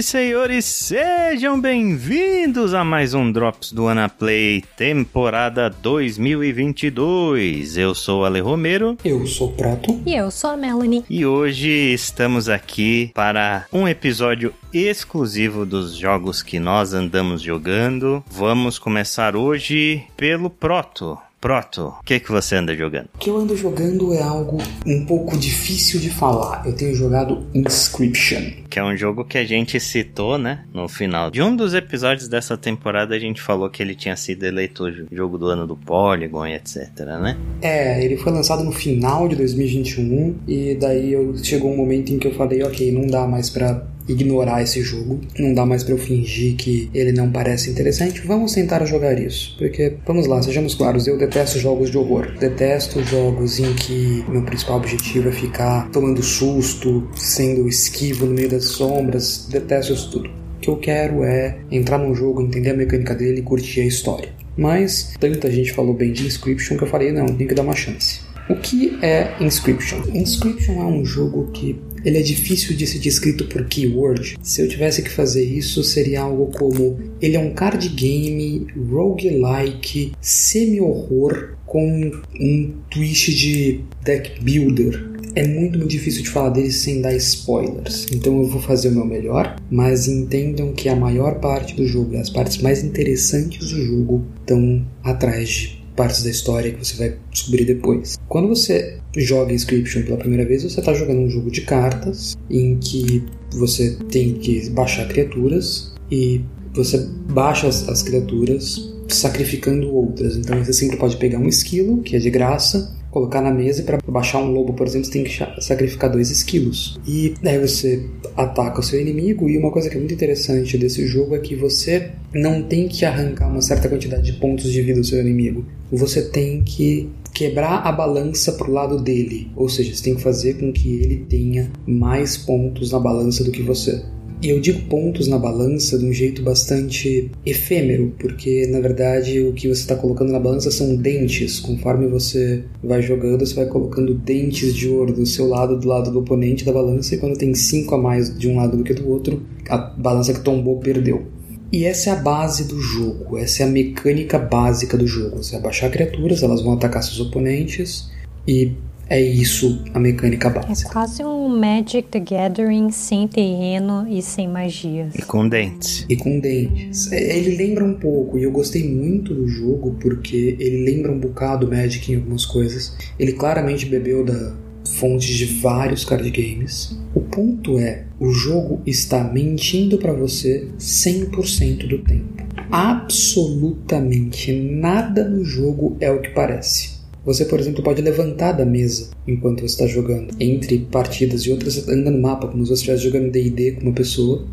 E senhores, sejam bem-vindos a mais um Drops do Anaplay, temporada 2022. Eu sou o Ale Romero. Eu sou o Prato. E eu sou a Melanie. E hoje estamos aqui para um episódio exclusivo dos jogos que nós andamos jogando. Vamos começar hoje pelo Proto. Proto, o que, que você anda jogando? O que eu ando jogando é algo um pouco difícil de falar. Eu tenho jogado Inscription. Que é um jogo que a gente citou, né? No final de um dos episódios dessa temporada, a gente falou que ele tinha sido eleito jogo do ano do Polygon e etc, né? É, ele foi lançado no final de 2021 e daí eu, chegou um momento em que eu falei, ok, não dá mais pra ignorar esse jogo. Não dá mais para eu fingir que ele não parece interessante. Vamos tentar jogar isso. Porque, vamos lá, sejamos claros, eu detesto jogos de horror. Detesto jogos em que meu principal objetivo é ficar tomando susto, sendo esquivo no meio das sombras. Detesto isso tudo. O que eu quero é entrar num jogo, entender a mecânica dele e curtir a história. Mas tanta gente falou bem de Inscription que eu falei, não, tem que dar uma chance. O que é Inscription? Inscription é um jogo que ele é difícil de ser descrito por keyword. Se eu tivesse que fazer isso, seria algo como: ele é um card game roguelike, semi-horror, com um twist de deck builder. É muito, muito difícil de falar dele sem dar spoilers, então eu vou fazer o meu melhor, mas entendam que a maior parte do jogo, as partes mais interessantes do jogo, estão atrás de partes da história que você vai descobrir depois. Quando você joga Inscription pela primeira vez, você está jogando um jogo de cartas em que você tem que baixar criaturas e você baixa as, as criaturas sacrificando outras. Então você sempre pode pegar um esquilo, que é de graça, colocar na mesa e para baixar um lobo, por exemplo, você tem que sacrificar dois esquilos. E daí você ataca o seu inimigo e uma coisa que é muito interessante desse jogo é que você não tem que arrancar uma certa quantidade de pontos de vida do seu inimigo. Você tem que quebrar a balança pro lado dele, ou seja, você tem que fazer com que ele tenha mais pontos na balança do que você. E eu digo pontos na balança de um jeito bastante efêmero, porque na verdade o que você está colocando na balança são dentes. Conforme você vai jogando, você vai colocando dentes de ouro do seu lado, do lado do oponente da balança, e quando tem cinco a mais de um lado do que do outro, a balança que tombou perdeu. E essa é a base do jogo, essa é a mecânica básica do jogo. Você vai baixar criaturas, elas vão atacar seus oponentes, e é isso a mecânica básica. É quase um Magic the Gathering sem terreno e sem magias. E com dentes. E com dentes. É, ele lembra um pouco, e eu gostei muito do jogo porque ele lembra um bocado Magic em algumas coisas. Ele claramente bebeu da fonte de vários card games. O ponto é, o jogo está mentindo para você 100% do tempo. Absolutamente nada no jogo é o que parece. Você, por exemplo, pode levantar da mesa enquanto você está jogando. Entre partidas e outras, você anda no mapa, como se você estivesse jogando DD com uma pessoa.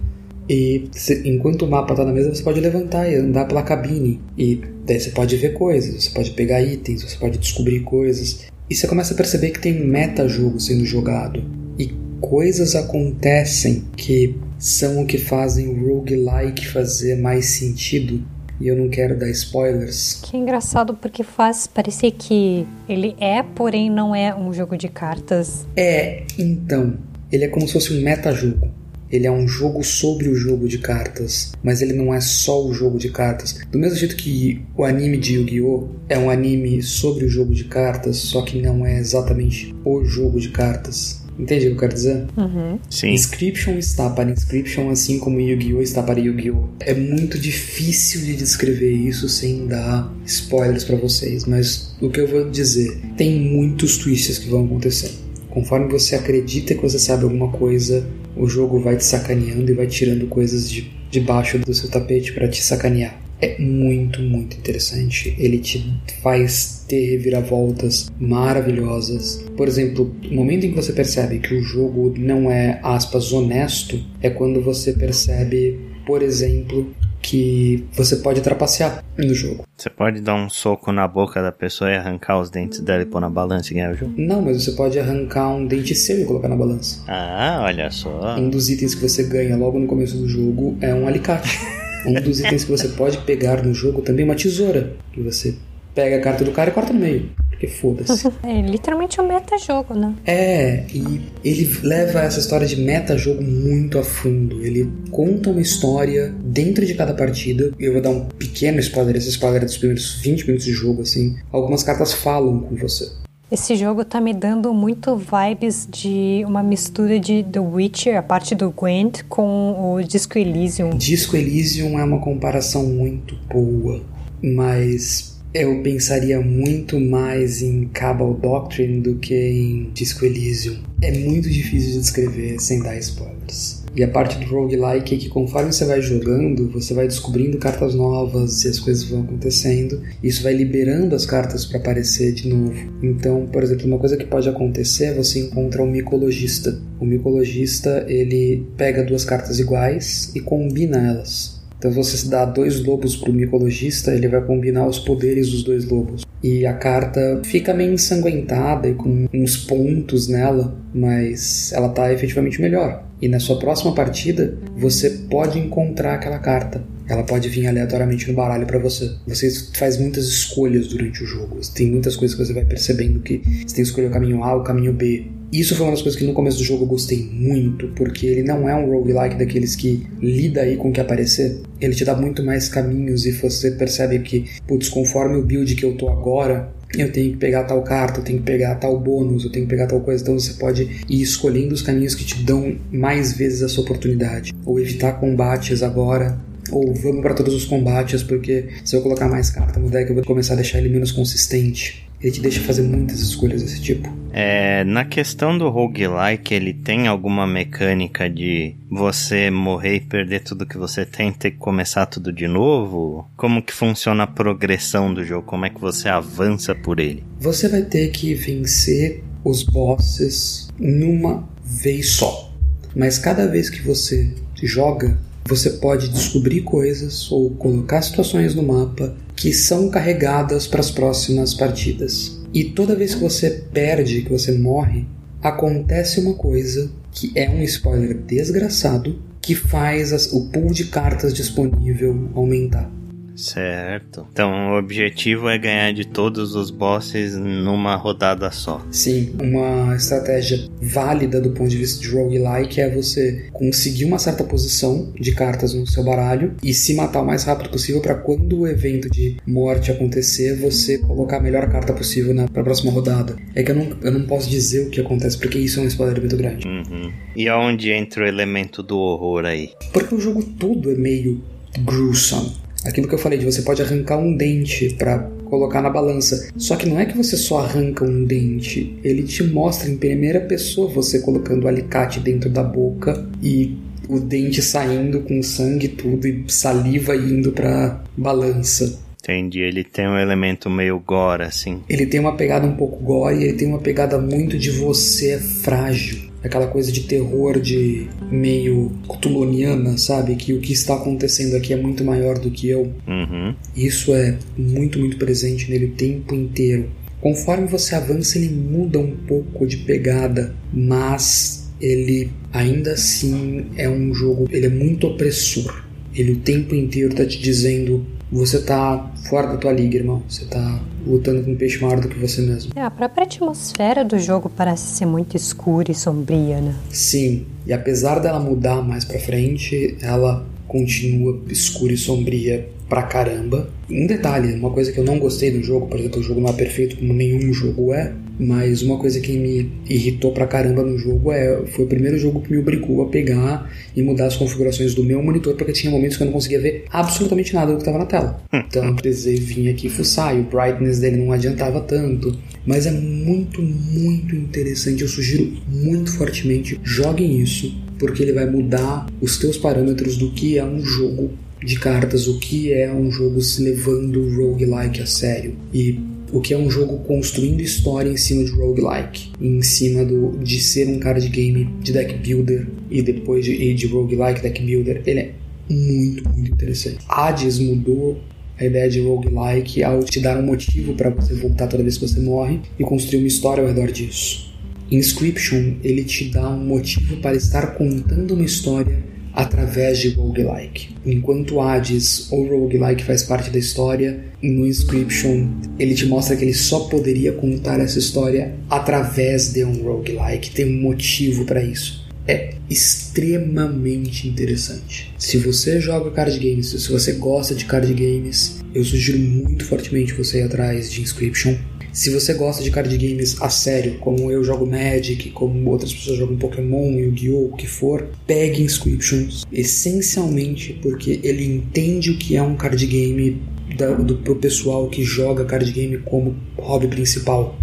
E você, enquanto o mapa está na mesa, você pode levantar e andar pela cabine. E daí você pode ver coisas, você pode pegar itens, você pode descobrir coisas. E você começa a perceber que tem um meta-jogo sendo jogado. E coisas acontecem que são o que fazem o roguelike fazer mais sentido e eu não quero dar spoilers. Que engraçado porque faz parecer que ele é, porém não é um jogo de cartas. É, então, ele é como se fosse um metajogo. Ele é um jogo sobre o jogo de cartas, mas ele não é só o jogo de cartas. Do mesmo jeito que o anime de Yu-Gi-Oh! é um anime sobre o jogo de cartas, só que não é exatamente o jogo de cartas. Entende o que eu quero dizer? Uhum. Sim. Inscription está para Inscription, assim como Yu-Gi-Oh! está para Yu-Gi-Oh! É muito difícil de descrever isso sem dar spoilers para vocês, mas o que eu vou dizer, tem muitos twists que vão acontecer. Conforme você acredita que você sabe alguma coisa, o jogo vai te sacaneando e vai tirando coisas de debaixo do seu tapete para te sacanear é muito, muito interessante. Ele te faz ter reviravoltas maravilhosas. Por exemplo, o momento em que você percebe que o jogo não é, aspas, honesto, é quando você percebe, por exemplo, que você pode trapacear no jogo. Você pode dar um soco na boca da pessoa e arrancar os dentes dela e pôr na balança e ganhar o jogo? Não, mas você pode arrancar um dente seu e colocar na balança. Ah, olha só. Um dos itens que você ganha logo no começo do jogo é um alicate. Um dos itens que você pode pegar no jogo também é uma tesoura. Que você pega a carta do cara e corta no meio. porque foda-se. é literalmente um meta-jogo, né? É, e ele leva essa história de meta-jogo muito a fundo. Ele conta uma história dentro de cada partida. Eu vou dar um pequeno spoiler, esse spoiler é dos primeiros 20 minutos de jogo, assim. Algumas cartas falam com você. Esse jogo tá me dando muito vibes de uma mistura de The Witcher, a parte do Gwent, com o Disco Elysium. Disco Elysium é uma comparação muito boa, mas eu pensaria muito mais em Cabal Doctrine do que em Disco Elysium. É muito difícil de descrever sem dar spoilers. E a parte do roguelike é que conforme você vai jogando, você vai descobrindo cartas novas e as coisas vão acontecendo. Isso vai liberando as cartas para aparecer de novo. Então, por exemplo, uma coisa que pode acontecer é você encontrar um micologista. O micologista, ele pega duas cartas iguais e combina elas. Então, se você dá dois lobos para o micologista, ele vai combinar os poderes dos dois lobos. E a carta fica meio ensanguentada e com uns pontos nela, mas ela tá efetivamente melhor. E na sua próxima partida, você pode encontrar aquela carta. Ela pode vir aleatoriamente no baralho para você. Você faz muitas escolhas durante o jogo. Tem muitas coisas que você vai percebendo que você tem que escolher o caminho A ou o caminho B. Isso foi uma das coisas que no começo do jogo eu gostei muito, porque ele não é um roguelike daqueles que lida aí com o que aparecer. Ele te dá muito mais caminhos e você percebe que, putz, conforme o build que eu tô agora, eu tenho que pegar tal carta, eu tenho que pegar tal bônus, eu tenho que pegar tal coisa. Então você pode ir escolhendo os caminhos que te dão mais vezes essa oportunidade. Ou evitar combates agora, ou vamos para todos os combates, porque se eu colocar mais carta no deck eu vou começar a deixar ele menos consistente. Ele te deixa fazer muitas escolhas desse tipo. É, na questão do roguelike, ele tem alguma mecânica de você morrer e perder tudo que você tem, ter que começar tudo de novo? Como que funciona a progressão do jogo? Como é que você avança por ele? Você vai ter que vencer os bosses numa vez só. Mas cada vez que você joga, você pode descobrir coisas ou colocar situações no mapa que são carregadas para as próximas partidas. E toda vez que você perde, que você morre, acontece uma coisa que é um spoiler desgraçado que faz as, o pool de cartas disponível aumentar. Certo. Então o objetivo é ganhar de todos os bosses numa rodada só. Sim, uma estratégia válida do ponto de vista de roguelike é você conseguir uma certa posição de cartas no seu baralho e se matar o mais rápido possível para quando o evento de morte acontecer, você colocar a melhor carta possível na pra próxima rodada. É que eu não, eu não posso dizer o que acontece, porque isso é um spoiler muito grande. Uhum. E aonde entra o elemento do horror aí? Porque o jogo todo é meio gruesome. Aquilo que eu falei de você pode arrancar um dente para colocar na balança. Só que não é que você só arranca um dente, ele te mostra em primeira pessoa você colocando o alicate dentro da boca e o dente saindo com sangue tudo e saliva indo para balança. Entendi, ele tem um elemento meio gore, assim. Ele tem uma pegada um pouco gore, ele tem uma pegada muito de você é frágil aquela coisa de terror de meio cthulhoniana, sabe? Que o que está acontecendo aqui é muito maior do que eu. Uhum. Isso é muito, muito presente nele o tempo inteiro. Conforme você avança, ele muda um pouco de pegada, mas ele ainda assim é um jogo, ele é muito opressor. Ele o tempo inteiro está te dizendo você tá fora da tua liga, irmão. Você tá lutando com um peixe maior do que você mesmo. É, a própria atmosfera do jogo parece ser muito escura e sombria, né? Sim, e apesar dela mudar mais pra frente, ela continua escura e sombria pra caramba. Um detalhe, uma coisa que eu não gostei do jogo, por exemplo, o jogo não é perfeito como nenhum jogo é, mas uma coisa que me irritou pra caramba no jogo é foi o primeiro jogo que me obrigou a pegar e mudar as configurações do meu monitor, porque tinha momentos que eu não conseguia ver absolutamente nada do que estava na tela. Então eu precisei vir aqui fuçar e o brightness dele não adiantava tanto. Mas é muito, muito interessante. Eu sugiro muito fortemente joguem isso, porque ele vai mudar os teus parâmetros do que é um jogo de cartas, o que é um jogo se levando roguelike a sério. E o que é um jogo construindo história em cima de roguelike, em cima do, de ser um card game de deck builder e depois de, de roguelike deck builder, ele é muito, muito interessante. Hades mudou a ideia de roguelike ao te dar um motivo para você voltar toda vez que você morre e construir uma história ao redor disso. Inscription, ele te dá um motivo para estar contando uma história através de roguelike. Enquanto Hades ou roguelike faz parte da história, no Inscription ele te mostra que ele só poderia contar essa história através de um roguelike. Tem um motivo para isso é extremamente interessante. Se você joga card games, se você gosta de card games, eu sugiro muito fortemente você ir atrás de Inscription. Se você gosta de card games a sério, como eu jogo Magic, como outras pessoas jogam Pokémon, Yu-Gi-Oh!, o que for, pegue Inscriptions, essencialmente porque ele entende o que é um card game da, do, pro pessoal que joga card game como hobby principal.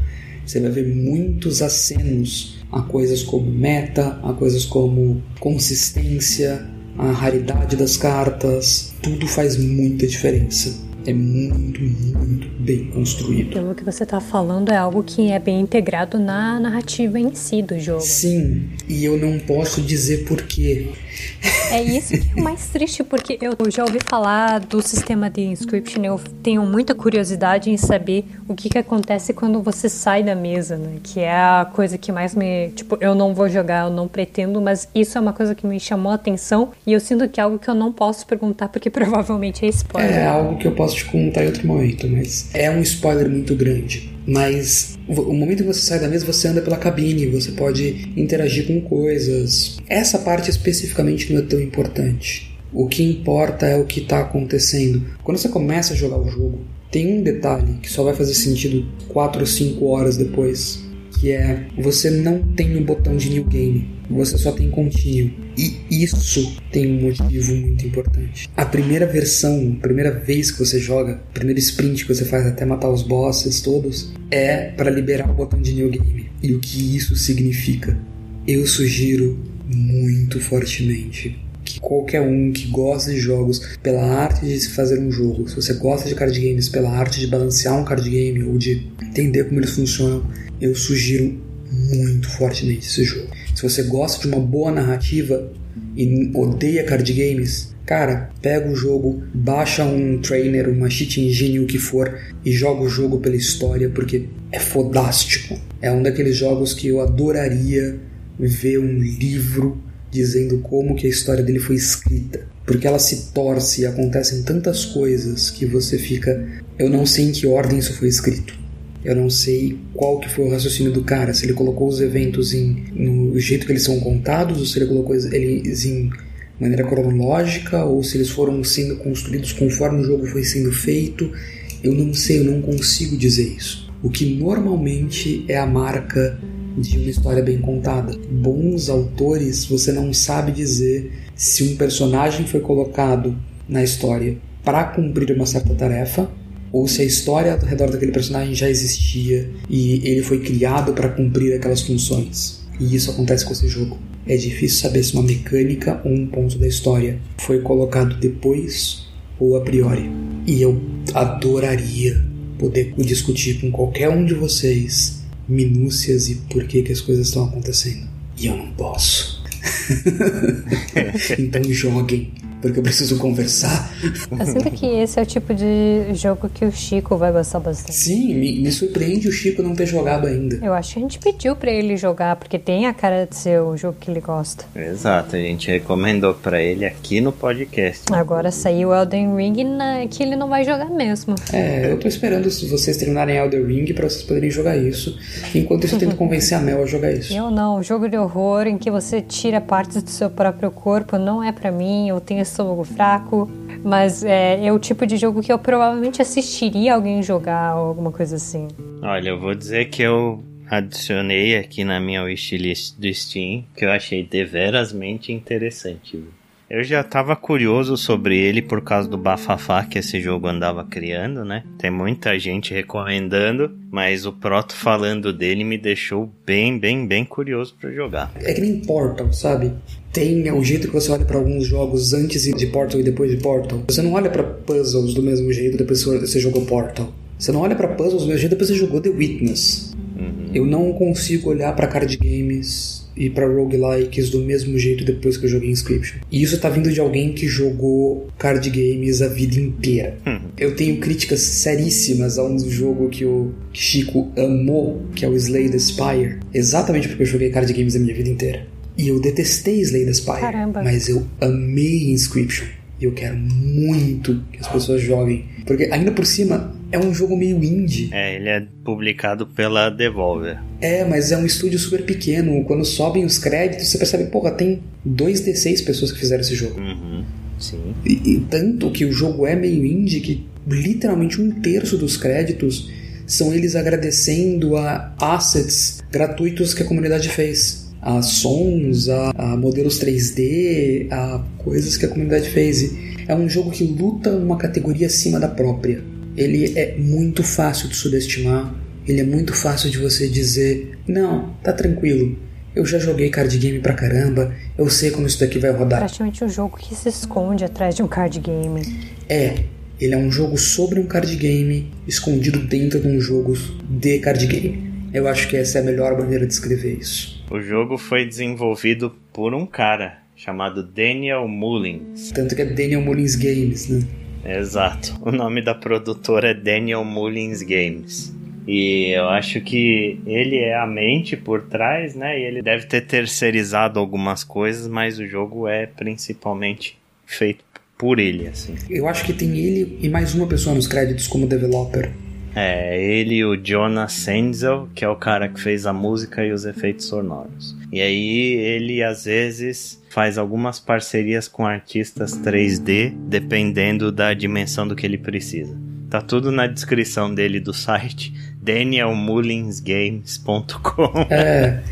Você vai ver muitos acenos a coisas como meta, a coisas como consistência, a raridade das cartas, tudo faz muita diferença é muito, muito bem construído. Pelo que você está falando, é algo que é bem integrado na narrativa em si do jogo. Sim, e eu não posso dizer porquê. É isso que é mais triste, porque eu já ouvi falar do sistema de inscription, eu tenho muita curiosidade em saber o que, que acontece quando você sai da mesa, né? Que é a coisa que mais me. Tipo, eu não vou jogar, eu não pretendo, mas isso é uma coisa que me chamou a atenção e eu sinto que é algo que eu não posso perguntar porque provavelmente é spoiler. É algo que eu posso te contar em outro momento, mas é um spoiler muito grande. Mas o momento que você sai da mesa, você anda pela cabine, você pode interagir com coisas. Essa parte especificamente não é tão importante. O que importa é o que está acontecendo. Quando você começa a jogar o jogo, tem um detalhe que só vai fazer sentido 4 ou 5 horas depois que é você não tem um botão de new game, você só tem contínuo. E isso tem um motivo muito importante. A primeira versão, a primeira vez que você joga, o primeiro sprint que você faz até matar os bosses todos, é para liberar o botão de new game. E o que isso significa? Eu sugiro muito fortemente qualquer um que gosta de jogos pela arte de se fazer um jogo, se você gosta de card games pela arte de balancear um card game ou de entender como eles funcionam, eu sugiro muito fortemente esse jogo. Se você gosta de uma boa narrativa e odeia card games, cara, pega o jogo, baixa um trainer, uma cheat engine, o que for, e joga o jogo pela história, porque é fodástico. É um daqueles jogos que eu adoraria ver um livro dizendo como que a história dele foi escrita, porque ela se torce e acontecem tantas coisas que você fica, eu não sei em que ordem isso foi escrito. Eu não sei qual que foi o raciocínio do cara, se ele colocou os eventos em, no jeito que eles são contados, ou se ele colocou eles em maneira cronológica, ou se eles foram sendo construídos conforme o jogo foi sendo feito. Eu não sei, eu não consigo dizer isso. O que normalmente é a marca de uma história bem contada. Bons autores, você não sabe dizer se um personagem foi colocado na história para cumprir uma certa tarefa ou se a história ao redor daquele personagem já existia e ele foi criado para cumprir aquelas funções. E isso acontece com esse jogo. É difícil saber se uma mecânica ou um ponto da história foi colocado depois ou a priori. E eu adoraria poder discutir com qualquer um de vocês minúcias e por que, que as coisas estão acontecendo. E eu não posso. então joguem porque eu preciso conversar. Eu sinto que esse é o tipo de jogo que o Chico vai gostar bastante. Sim, me, me surpreende o Chico não ter jogado ainda. Eu acho que a gente pediu para ele jogar, porque tem a cara de ser o jogo que ele gosta. Exato, a gente recomendou para ele aqui no podcast. Agora saiu Elden Ring na, que ele não vai jogar mesmo. É, eu tô esperando vocês terminarem Elden Ring para vocês poderem jogar isso. Enquanto isso, eu tento convencer a Mel a jogar isso. Eu não, jogo de horror em que você tira partes do seu próprio corpo não é para mim. Eu tenho estômago fraco, mas é, é, o tipo de jogo que eu provavelmente assistiria alguém jogar ou alguma coisa assim. Olha, eu vou dizer que eu adicionei aqui na minha wishlist do Steam, que eu achei deverasmente interessante. Eu já estava curioso sobre ele por causa do bafafá que esse jogo andava criando, né? Tem muita gente recomendando, mas o Proto falando dele me deixou bem, bem, bem curioso para jogar. É que nem Portal, sabe? Tem o jeito que você olha para alguns jogos antes de Portal e depois de Portal. Você não olha para puzzles do mesmo jeito depois que você jogou Portal. Você não olha para puzzles do mesmo jeito depois que você jogou The Witness. Uhum. Eu não consigo olhar para card games e para roguelikes do mesmo jeito depois que eu joguei Inscription. E isso tá vindo de alguém que jogou card games a vida inteira. Hum. Eu tenho críticas seríssimas a um jogo que o Chico amou, que é o Slay the Spire, exatamente porque eu joguei card games a minha vida inteira. E eu detestei Slay the Spire. Caramba. Mas eu amei Inscription. E eu quero muito que as pessoas joguem. Porque ainda por cima é um jogo meio indie. É, ele é publicado pela Devolver. É, mas é um estúdio super pequeno. Quando sobem os créditos, você percebe, porra, tem 2D6 pessoas que fizeram esse jogo. Uhum. Sim. E, e tanto que o jogo é meio indie que literalmente um terço dos créditos são eles agradecendo a assets gratuitos que a comunidade fez. A sons, a, a modelos 3D, a coisas que a comunidade fez. É um jogo que luta uma categoria acima da própria. Ele é muito fácil de subestimar, ele é muito fácil de você dizer: não, tá tranquilo, eu já joguei card game pra caramba, eu sei como isso daqui vai rodar. Praticamente um jogo que se esconde atrás de um card game. É, ele é um jogo sobre um card game escondido dentro de um jogo de card game. Eu acho que essa é a melhor maneira de escrever isso. O jogo foi desenvolvido por um cara chamado Daniel Mullins. Tanto que é Daniel Mullins Games, né? Exato. O nome da produtora é Daniel Mullins Games. E eu acho que ele é a mente por trás, né? E ele deve ter terceirizado algumas coisas, mas o jogo é principalmente feito por ele, assim. Eu acho que tem ele e mais uma pessoa nos créditos como developer. É, ele e o Jonas Senzel, que é o cara que fez a música e os efeitos sonoros. E aí ele às vezes faz algumas parcerias com artistas 3D, dependendo da dimensão do que ele precisa. Tá tudo na descrição dele do site danielmullinsgames.com. É,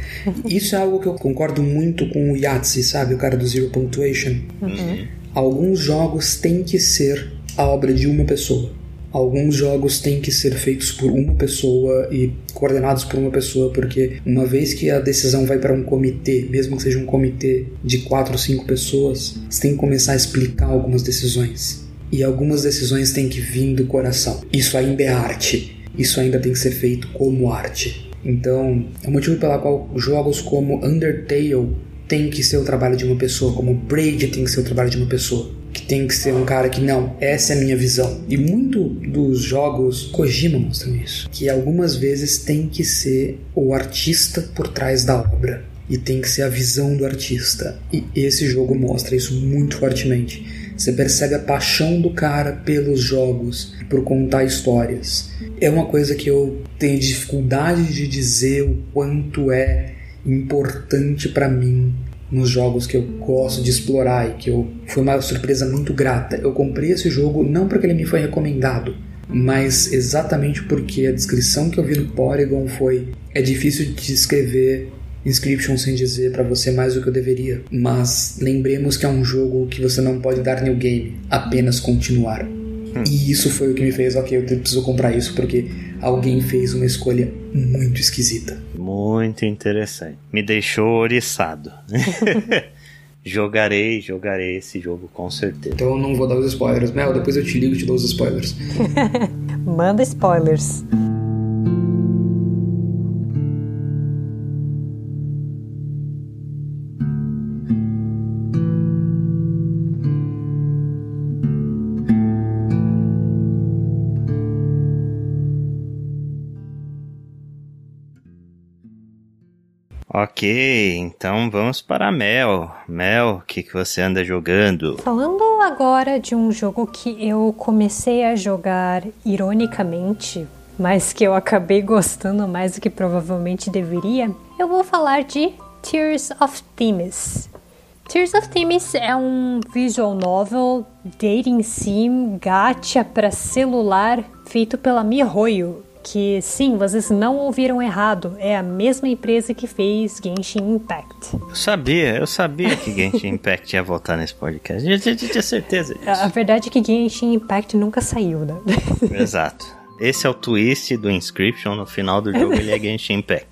isso é algo que eu concordo muito com o Yahtzee, sabe? O cara do Zero Punctuation. Uhum. Alguns jogos têm que ser a obra de uma pessoa. Alguns jogos têm que ser feitos por uma pessoa e coordenados por uma pessoa, porque uma vez que a decisão vai para um comitê, mesmo que seja um comitê de quatro ou cinco pessoas, você tem que começar a explicar algumas decisões. E algumas decisões têm que vir do coração. Isso ainda é arte. Isso ainda tem que ser feito como arte. Então, é o motivo pela qual jogos como Undertale tem que ser o trabalho de uma pessoa, como Braid tem que ser o trabalho de uma pessoa que tem que ser um cara que não, essa é a minha visão. E muito dos jogos Kojima mostram isso, que algumas vezes tem que ser o artista por trás da obra e tem que ser a visão do artista. E esse jogo mostra isso muito fortemente. Você percebe a paixão do cara pelos jogos, por contar histórias. É uma coisa que eu tenho dificuldade de dizer o quanto é importante para mim nos jogos que eu gosto de explorar e que eu foi uma surpresa muito grata. Eu comprei esse jogo não porque ele me foi recomendado, mas exatamente porque a descrição que eu vi no Polygon foi é difícil de descrever Inscription sem dizer para você mais do que eu deveria, mas lembremos que é um jogo que você não pode dar new game, apenas continuar. Hum. E isso foi o que me fez, ok, eu preciso comprar isso porque alguém fez uma escolha muito esquisita. Muito interessante. Me deixou oriçado. jogarei, jogarei esse jogo com certeza. Então eu não vou dar os spoilers. Mel, depois eu te ligo e te dou os spoilers. Manda spoilers. Ok, então vamos para a Mel. Mel, o que, que você anda jogando? Falando agora de um jogo que eu comecei a jogar ironicamente, mas que eu acabei gostando mais do que provavelmente deveria, eu vou falar de Tears of Themis. Tears of Themis é um visual novel, dating sim, gacha para celular, feito pela MiHoYo, que sim, vocês não ouviram errado, é a mesma empresa que fez Genshin Impact. Eu sabia, eu sabia que Genshin Impact ia voltar nesse podcast. Eu tinha certeza disso. A verdade é que Genshin Impact nunca saiu, né? Exato. Esse é o twist do Inscription, no final do jogo ele é Genshin Impact.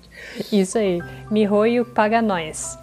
Isso aí, Mihoyo paga nós.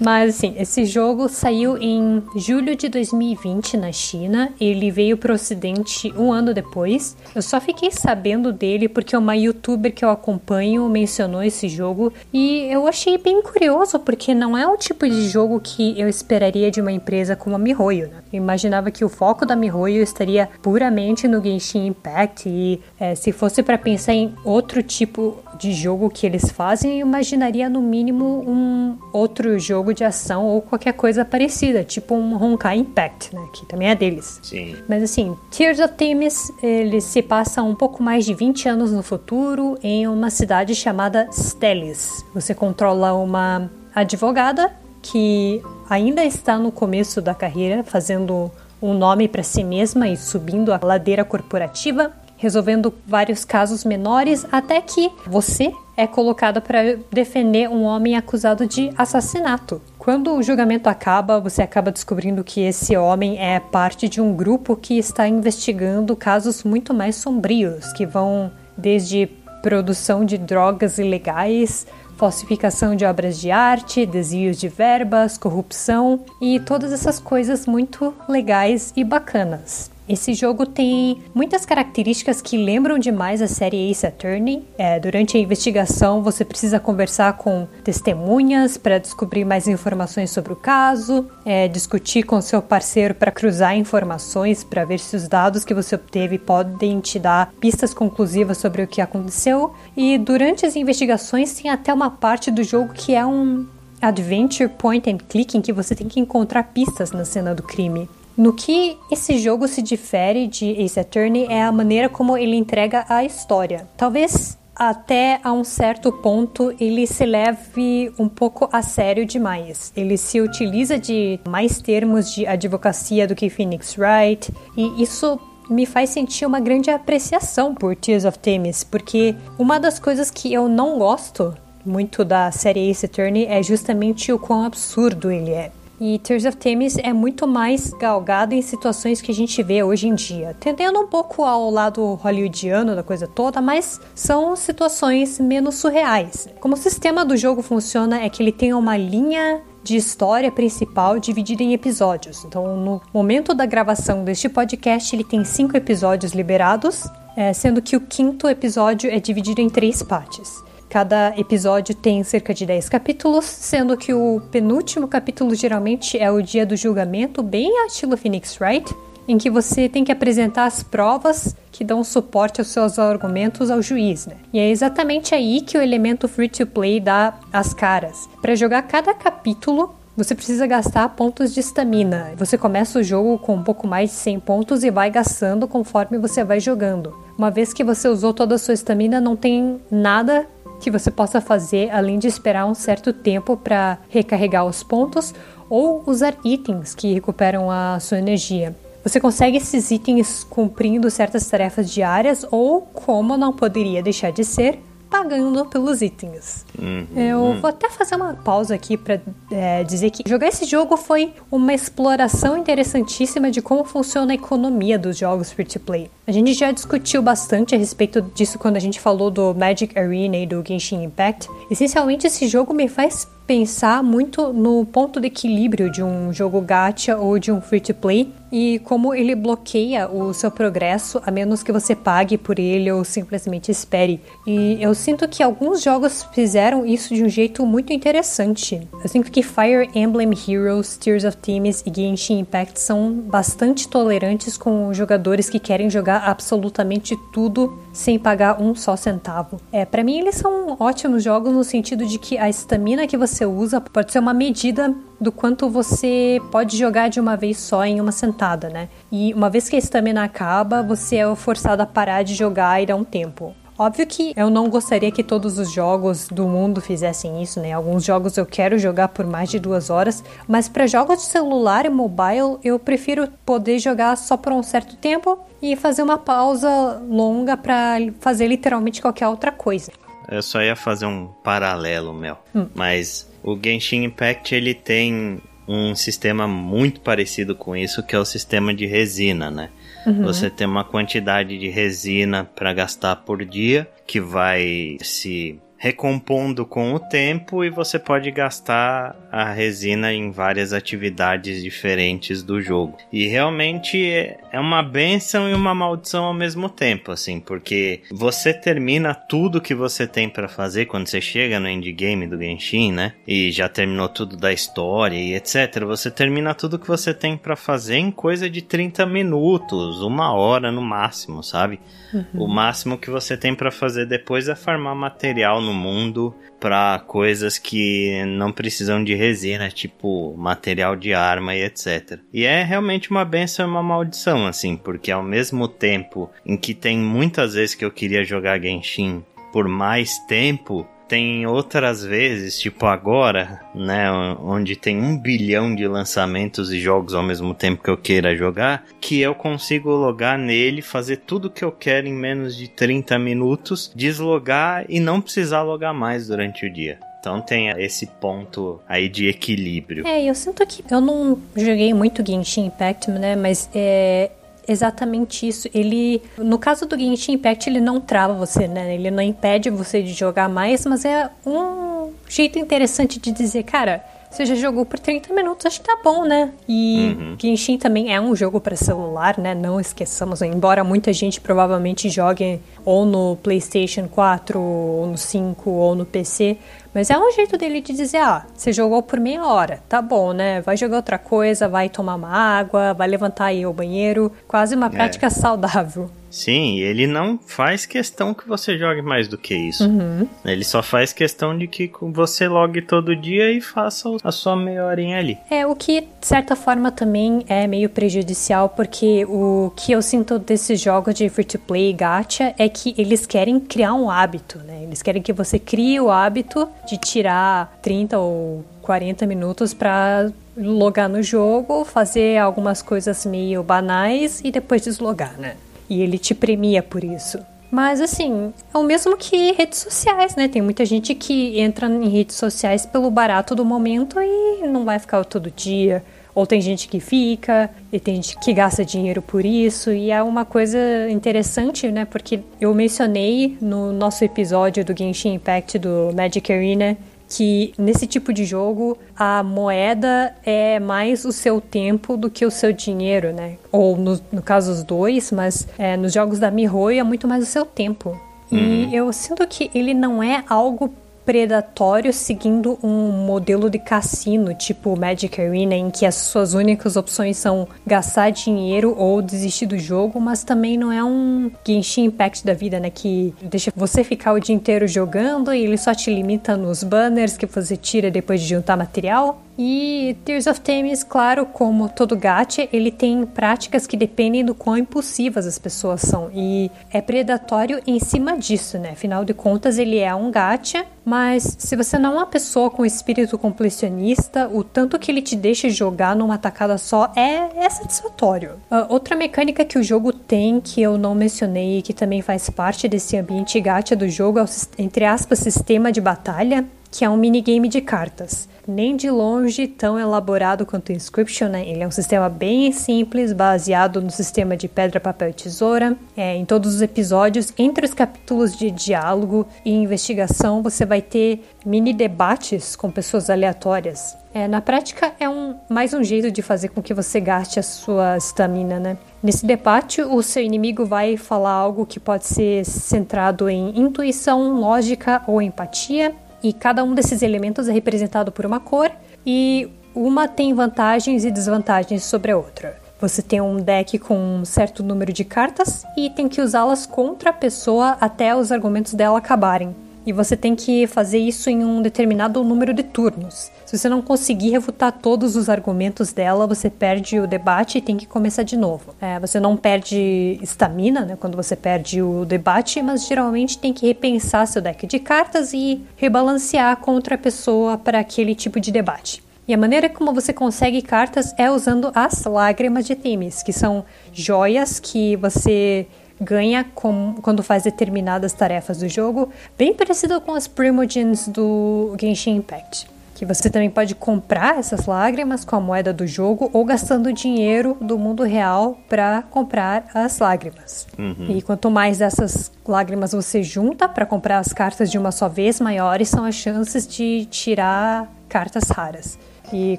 Mas assim, esse jogo saiu em julho de 2020 na China. Ele veio pro ocidente um ano depois. Eu só fiquei sabendo dele porque uma youtuber que eu acompanho mencionou esse jogo. E eu achei bem curioso, porque não é o tipo de jogo que eu esperaria de uma empresa como a MiHoYo, né? Eu imaginava que o foco da MiHoYo estaria puramente no Genshin Impact e é, se fosse para pensar em outro tipo de jogo que eles fazem, eu imaginaria no mínimo um outro jogo de ação ou qualquer coisa parecida, tipo um Honkai Impact, né, que também é deles. Sim. Mas assim, Tears of Themis, ele se passa um pouco mais de 20 anos no futuro em uma cidade chamada Stelis. Você controla uma advogada que ainda está no começo da carreira, fazendo um nome para si mesma e subindo a ladeira corporativa, resolvendo vários casos menores, até que você é colocada para defender um homem acusado de assassinato. Quando o julgamento acaba, você acaba descobrindo que esse homem é parte de um grupo que está investigando casos muito mais sombrios, que vão desde produção de drogas ilegais falsificação de obras de arte, desvios de verbas, corrupção e todas essas coisas muito legais e bacanas. Esse jogo tem muitas características que lembram demais a série Ace Attorney. É, durante a investigação, você precisa conversar com testemunhas para descobrir mais informações sobre o caso, é, discutir com seu parceiro para cruzar informações para ver se os dados que você obteve podem te dar pistas conclusivas sobre o que aconteceu. E durante as investigações, tem até uma parte do jogo que é um adventure point and click em que você tem que encontrar pistas na cena do crime. No que esse jogo se difere de Ace Attorney é a maneira como ele entrega a história. Talvez até a um certo ponto ele se leve um pouco a sério demais. Ele se utiliza de mais termos de advocacia do que Phoenix Wright, e isso me faz sentir uma grande apreciação por Tears of Themis, porque uma das coisas que eu não gosto muito da série Ace Attorney é justamente o quão absurdo ele é. E Tears of Themis é muito mais galgado em situações que a gente vê hoje em dia, tendendo um pouco ao lado hollywoodiano da coisa toda, mas são situações menos surreais. Como o sistema do jogo funciona é que ele tem uma linha de história principal dividida em episódios. Então, no momento da gravação deste podcast, ele tem cinco episódios liberados, é, sendo que o quinto episódio é dividido em três partes. Cada episódio tem cerca de 10 capítulos, sendo que o penúltimo capítulo geralmente é o dia do julgamento, bem estilo Phoenix Wright, em que você tem que apresentar as provas que dão suporte aos seus argumentos ao juiz, né? E é exatamente aí que o elemento free to play dá as caras. Para jogar cada capítulo, você precisa gastar pontos de estamina. Você começa o jogo com um pouco mais de 100 pontos e vai gastando conforme você vai jogando. Uma vez que você usou toda a sua estamina, não tem nada que você possa fazer além de esperar um certo tempo para recarregar os pontos ou usar itens que recuperam a sua energia. Você consegue esses itens cumprindo certas tarefas diárias ou, como não poderia deixar de ser, pagando pelos itens. Uhum, Eu uhum. vou até fazer uma pausa aqui para é, dizer que jogar esse jogo foi uma exploração interessantíssima de como funciona a economia dos jogos free to play. A gente já discutiu bastante a respeito disso quando a gente falou do Magic Arena e do Genshin Impact. Essencialmente, esse jogo me faz pensar muito no ponto de equilíbrio de um jogo gacha ou de um free to play e como ele bloqueia o seu progresso a menos que você pague por ele ou simplesmente espere. E eu sinto que alguns jogos fizeram isso de um jeito muito interessante. Eu sinto que Fire Emblem Heroes, Tears of Themis e Genshin Impact são bastante tolerantes com jogadores que querem jogar absolutamente tudo sem pagar um só centavo. É, para mim eles são ótimos jogos no sentido de que a estamina que você usa pode ser uma medida do quanto você pode jogar de uma vez só em uma sentada, né? E uma vez que a estamina acaba, você é forçado a parar de jogar e dar um tempo. Óbvio que eu não gostaria que todos os jogos do mundo fizessem isso, né? Alguns jogos eu quero jogar por mais de duas horas, mas para jogos de celular e mobile eu prefiro poder jogar só por um certo tempo e fazer uma pausa longa para fazer literalmente qualquer outra coisa. Eu só ia fazer um paralelo, Mel. Mas o Genshin Impact ele tem um sistema muito parecido com isso, que é o sistema de resina, né? Você tem uma quantidade de resina para gastar por dia, que vai se recompondo com o tempo e você pode gastar a resina em várias atividades diferentes do jogo. E realmente é uma benção e uma maldição ao mesmo tempo, assim, porque você termina tudo que você tem para fazer quando você chega no endgame do Genshin, né? E já terminou tudo da história e etc. Você termina tudo que você tem para fazer em coisa de 30 minutos, uma hora no máximo, sabe? Uhum. O máximo que você tem para fazer depois é farmar material no mundo para coisas que não precisam de resina, tipo material de arma e etc. E é realmente uma benção e uma maldição, assim, porque ao mesmo tempo em que tem muitas vezes que eu queria jogar Genshin por mais tempo, tem outras vezes, tipo agora, né, onde tem um bilhão de lançamentos e jogos ao mesmo tempo que eu queira jogar, que eu consigo logar nele, fazer tudo que eu quero em menos de 30 minutos, deslogar e não precisar logar mais durante o dia. Então tem esse ponto aí de equilíbrio. É, eu sinto que eu não joguei muito Genshin Impact, né? Mas é, exatamente isso. Ele, no caso do Genshin Impact, ele não trava você, né? Ele não impede você de jogar mais, mas é um jeito interessante de dizer, cara, você já jogou por 30 minutos, acho que tá bom, né? E uhum. Genshin também é um jogo para celular, né? Não esqueçamos, embora muita gente provavelmente jogue ou no PlayStation 4, ou no 5, ou no PC, mas é um jeito dele de dizer, ah, você jogou por meia hora, tá bom, né? Vai jogar outra coisa, vai tomar uma água, vai levantar aí o banheiro, quase uma é. prática é. saudável. Sim, ele não faz questão que você jogue mais do que isso. Uhum. Ele só faz questão de que você logue todo dia e faça a sua meia horinha ali. É, o que de certa forma também é meio prejudicial, porque o que eu sinto desses jogos de free to play gacha é que eles querem criar um hábito, né? Eles querem que você crie o hábito de tirar 30 ou 40 minutos para logar no jogo, fazer algumas coisas meio banais e depois deslogar, né? e ele te premia por isso. Mas assim, é o mesmo que redes sociais, né? Tem muita gente que entra em redes sociais pelo barato do momento e não vai ficar todo dia. Ou tem gente que fica, e tem gente que gasta dinheiro por isso, e é uma coisa interessante, né? Porque eu mencionei no nosso episódio do Genshin Impact do Magic Arena que nesse tipo de jogo a moeda é mais o seu tempo do que o seu dinheiro, né? Ou no, no caso os dois, mas é, nos jogos da MiHoYo é muito mais o seu tempo. Uhum. E eu sinto que ele não é algo predatório seguindo um modelo de cassino, tipo Magic Arena, em que as suas únicas opções são gastar dinheiro ou desistir do jogo, mas também não é um Genshin Impact da vida, né? Que deixa você ficar o dia inteiro jogando e ele só te limita nos banners que você tira depois de juntar material. E Tears of Themis, claro, como todo gacha, ele tem práticas que dependem do quão impulsivas as pessoas são. E é predatório em cima disso, né? Afinal de contas, ele é um gacha, mas se você não é uma pessoa com espírito completionista, o tanto que ele te deixa jogar numa tacada só é, é satisfatório. Uh, outra mecânica que o jogo tem, que eu não mencionei e que também faz parte desse ambiente gacha do jogo, é o, entre aspas, sistema de batalha, que é um minigame de cartas nem de longe tão elaborado quanto o Inscription, né? Ele é um sistema bem simples, baseado no sistema de pedra, papel e tesoura. É, em todos os episódios, entre os capítulos de diálogo e investigação, você vai ter mini debates com pessoas aleatórias. É, na prática, é um, mais um jeito de fazer com que você gaste a sua estamina, né? Nesse debate, o seu inimigo vai falar algo que pode ser centrado em intuição, lógica ou empatia, e cada um desses elementos é representado por uma cor e uma tem vantagens e desvantagens sobre a outra. Você tem um deck com um certo número de cartas e tem que usá-las contra a pessoa até os argumentos dela acabarem e você tem que fazer isso em um determinado número de turnos. Se você não conseguir refutar todos os argumentos dela, você perde o debate e tem que começar de novo. É, você não perde estamina né, quando você perde o debate, mas geralmente tem que repensar seu deck de cartas e rebalancear contra a pessoa para aquele tipo de debate. E a maneira como você consegue cartas é usando as lágrimas de Themis, que são joias que você ganha com, quando faz determinadas tarefas do jogo, bem parecido com as Primogens do Genshin Impact. que você também pode comprar essas lágrimas com a moeda do jogo ou gastando dinheiro do mundo real para comprar as lágrimas. Uhum. E quanto mais dessas lágrimas você junta para comprar as cartas de uma só vez, maiores são as chances de tirar cartas raras. E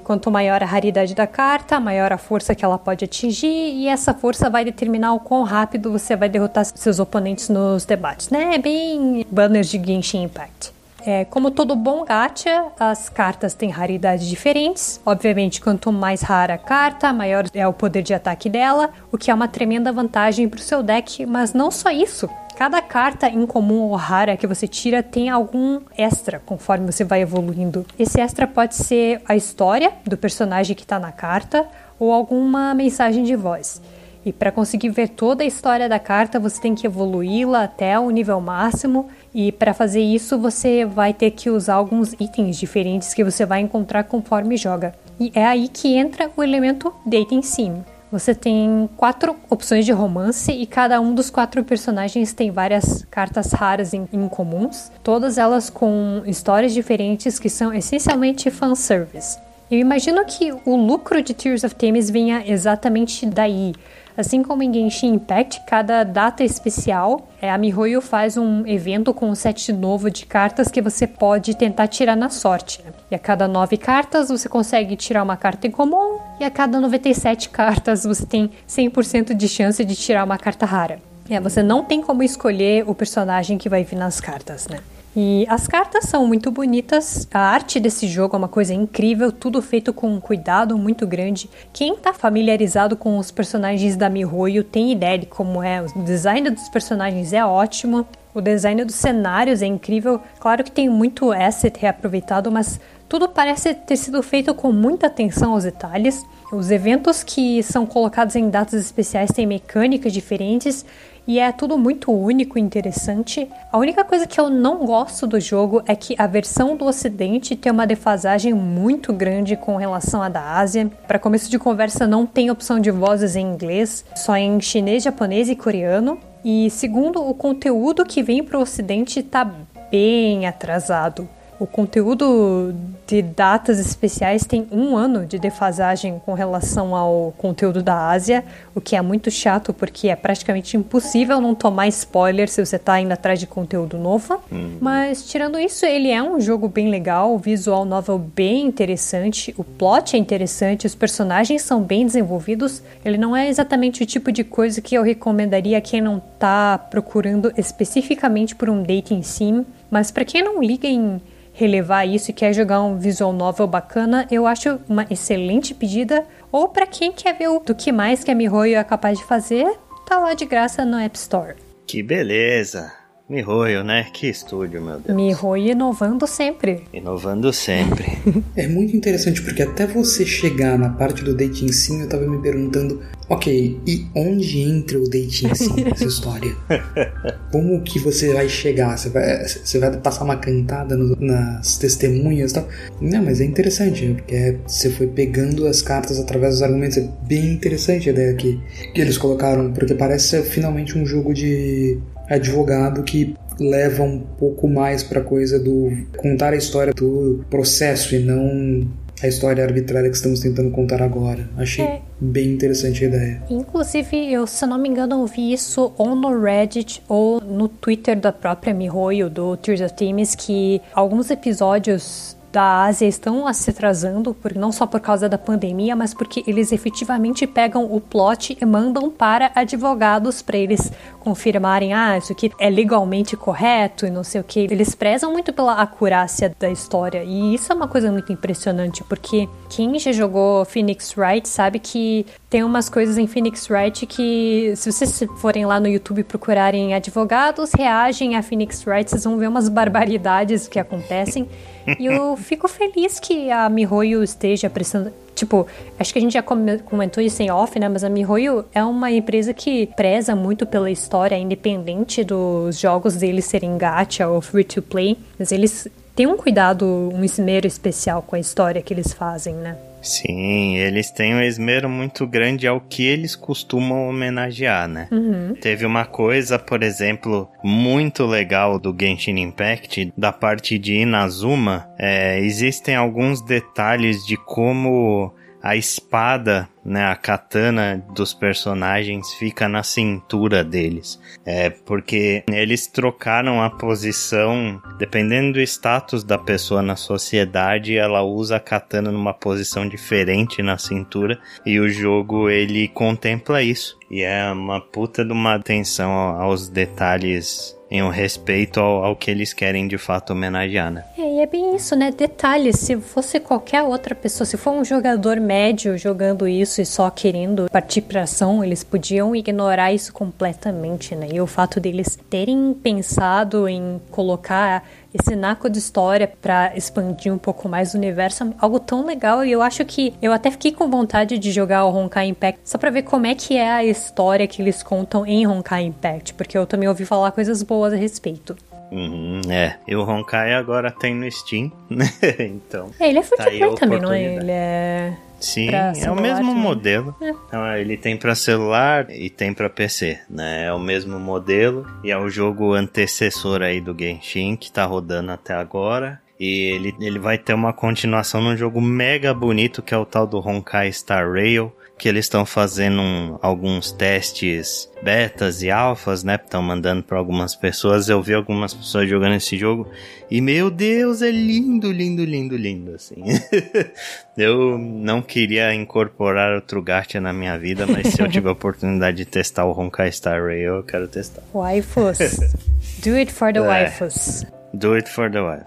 quanto maior a raridade da carta, maior a força que ela pode atingir, e essa força vai determinar o quão rápido você vai derrotar seus oponentes nos debates, né? É bem banners de Genshin Impact. É, como todo bom gacha, as cartas têm raridades diferentes. Obviamente, quanto mais rara a carta, maior é o poder de ataque dela, o que é uma tremenda vantagem para o seu deck. Mas não só isso. Cada carta incomum ou rara que você tira tem algum extra conforme você vai evoluindo. Esse extra pode ser a história do personagem que está na carta ou alguma mensagem de voz. E para conseguir ver toda a história da carta, você tem que evoluí-la até o nível máximo e para fazer isso, você vai ter que usar alguns itens diferentes que você vai encontrar conforme joga. E é aí que entra o elemento Dating Sim. Você tem quatro opções de romance e cada um dos quatro personagens tem várias cartas raras incomuns, todas elas com histórias diferentes que são essencialmente fanservice. Eu imagino que o lucro de Tears of Themis venha exatamente daí, Assim como em Genshin Impact, cada data especial, é, a MiHoYo faz um evento com um set novo de cartas que você pode tentar tirar na sorte. Né? E a cada nove cartas você consegue tirar uma carta em comum, e a cada 97 cartas você tem 100% de chance de tirar uma carta rara. É, você não tem como escolher o personagem que vai vir nas cartas, né? E as cartas são muito bonitas, a arte desse jogo é uma coisa incrível, tudo feito com um cuidado muito grande. Quem está familiarizado com os personagens da MiHoYo tem ideia de como é, o design dos personagens é ótimo, o design dos cenários é incrível. Claro que tem muito asset reaproveitado, mas tudo parece ter sido feito com muita atenção aos detalhes. Os eventos que são colocados em datas especiais têm mecânicas diferentes e é tudo muito único e interessante. A única coisa que eu não gosto do jogo é que a versão do Ocidente tem uma defasagem muito grande com relação à da Ásia. Para começo de conversa, não tem opção de vozes em inglês, só em chinês, japonês e coreano. E segundo, o conteúdo que vem para o Ocidente está bem atrasado. O conteúdo de datas especiais tem um ano de defasagem com relação ao conteúdo da Ásia, o que é muito chato porque é praticamente impossível não tomar spoiler se você está indo atrás de conteúdo novo. Uhum. Mas tirando isso, ele é um jogo bem legal, o visual novel bem interessante, o plot é interessante, os personagens são bem desenvolvidos. Ele não é exatamente o tipo de coisa que eu recomendaria a quem não está procurando especificamente por um dating sim, mas para quem não liga em relevar isso e quer jogar um visual novel bacana, eu acho uma excelente pedida. Ou para quem quer ver o do que mais que a MiHoYo é capaz de fazer, tá lá de graça no App Store. Que beleza! Mihoyo, né? Que estúdio, meu Deus. Mihoyo inovando sempre. Inovando sempre. é muito interessante porque até você chegar na parte do dating sim, eu tava me perguntando, ok, e onde entra o dating sim nessa história? Como que você vai chegar? Você vai, você vai passar uma cantada no, nas testemunhas e tal? Não, mas é interessante, porque você foi pegando as cartas através dos argumentos. É bem interessante a ideia que, que eles colocaram, porque parece ser finalmente um jogo de advogado que leva um pouco mais para coisa do contar a história do processo e não a história arbitrária que estamos tentando contar agora. Achei é. bem interessante a ideia. Inclusive, eu, se não me engano, ouvi isso ou no Reddit ou no Twitter da própria Mihoyo, do Tears of Themis, que alguns episódios da Ásia estão se atrasando, por, não só por causa da pandemia, mas porque eles efetivamente pegam o plot e mandam para advogados para eles confirmarem, ah, isso aqui é legalmente correto e não sei o que. Eles prezam muito pela acurácia da história e isso é uma coisa muito impressionante, porque quem já jogou Phoenix Wright sabe que tem umas coisas em Phoenix Wright que, se vocês forem lá no YouTube procurarem advogados reagem a Phoenix Wright, vocês vão ver umas barbaridades que acontecem. E eu fico feliz que a MiHoYo esteja prestando. Tipo, acho que a gente já comentou isso em off, né? Mas a MiHoYo é uma empresa que preza muito pela história, independente dos jogos deles serem gacha ou free to play. Mas eles têm um cuidado, um esmero especial com a história que eles fazem, né? Sim, eles têm um esmero muito grande ao que eles costumam homenagear, né? Uhum. Teve uma coisa, por exemplo, muito legal do Genshin Impact, da parte de Inazuma. É, existem alguns detalhes de como a espada, né, a katana dos personagens fica na cintura deles. É porque eles trocaram a posição, dependendo do status da pessoa na sociedade, ela usa a katana numa posição diferente na cintura e o jogo ele contempla isso. E é uma puta de uma atenção aos detalhes em um respeito ao, ao, que eles querem de fato homenagear, né? É, e é bem isso, né? Detalhe, se fosse qualquer outra pessoa, se for um jogador médio jogando isso só querendo partir pra ação, eles podiam ignorar isso completamente, né? E o fato deles terem pensado em colocar esse naco de história para expandir um pouco mais o universo, é algo tão legal e eu acho que eu até fiquei com vontade de jogar o Honkai Impact só para ver como é que é a história que eles contam em Honkai Impact, porque eu também ouvi falar coisas boas a respeito. Uhum, é, e o Honkai agora tem no Steam, né? então. É, ele é free to play também, não é? Ele é Sim, é o mesmo também. modelo. É. Então, ele tem para celular e tem para PC, né? É o mesmo modelo e é o jogo antecessor aí do Genshin que tá rodando até agora. E ele, ele vai ter uma continuação num jogo mega bonito que é o tal do Honkai Star Rail, que eles estão fazendo um, alguns testes betas e alfas, né? Estão mandando para algumas pessoas. Eu vi algumas pessoas jogando esse jogo e meu Deus, é lindo, lindo, lindo, lindo, assim. eu não queria incorporar outro gacha na minha vida, mas se eu tiver a oportunidade de testar o Honkai Star Rail, eu quero testar. Waifus. Do it for the É. waifus. Do it for the wife.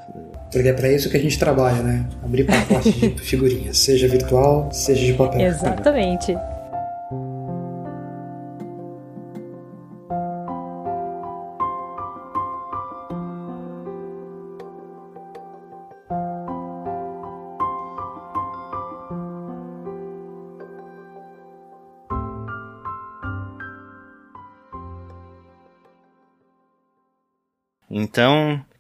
Porque é pra isso que a gente trabalha, né? Abrir pacote de figurinhas, seja virtual, seja de papel. Exatamente.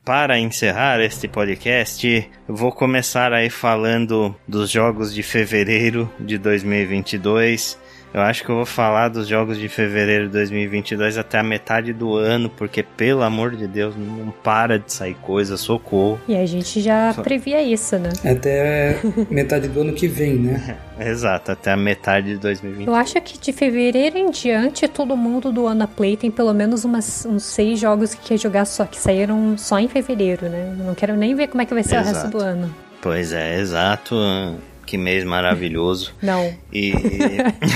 Para encerrar este podcast, vou começar aí falando dos jogos de fevereiro de 2022. Eu acho que eu vou falar dos jogos de fevereiro de 2022 até a metade do ano, porque pelo amor de Deus, não para de sair coisa, socorro. E a gente já Só- previa isso, né? Até metade do ano que vem, né? Exato, até a metade de 2022. Eu acho que de fevereiro em diante, todo mundo do Ana Play tem pelo menos umas, uns seis jogos que quer jogar só, que saíram só em fevereiro, né? Eu não quero nem ver como é que vai ser o resto Exato. do ano. Pois é, exato. Que mês maravilhoso. Não. E,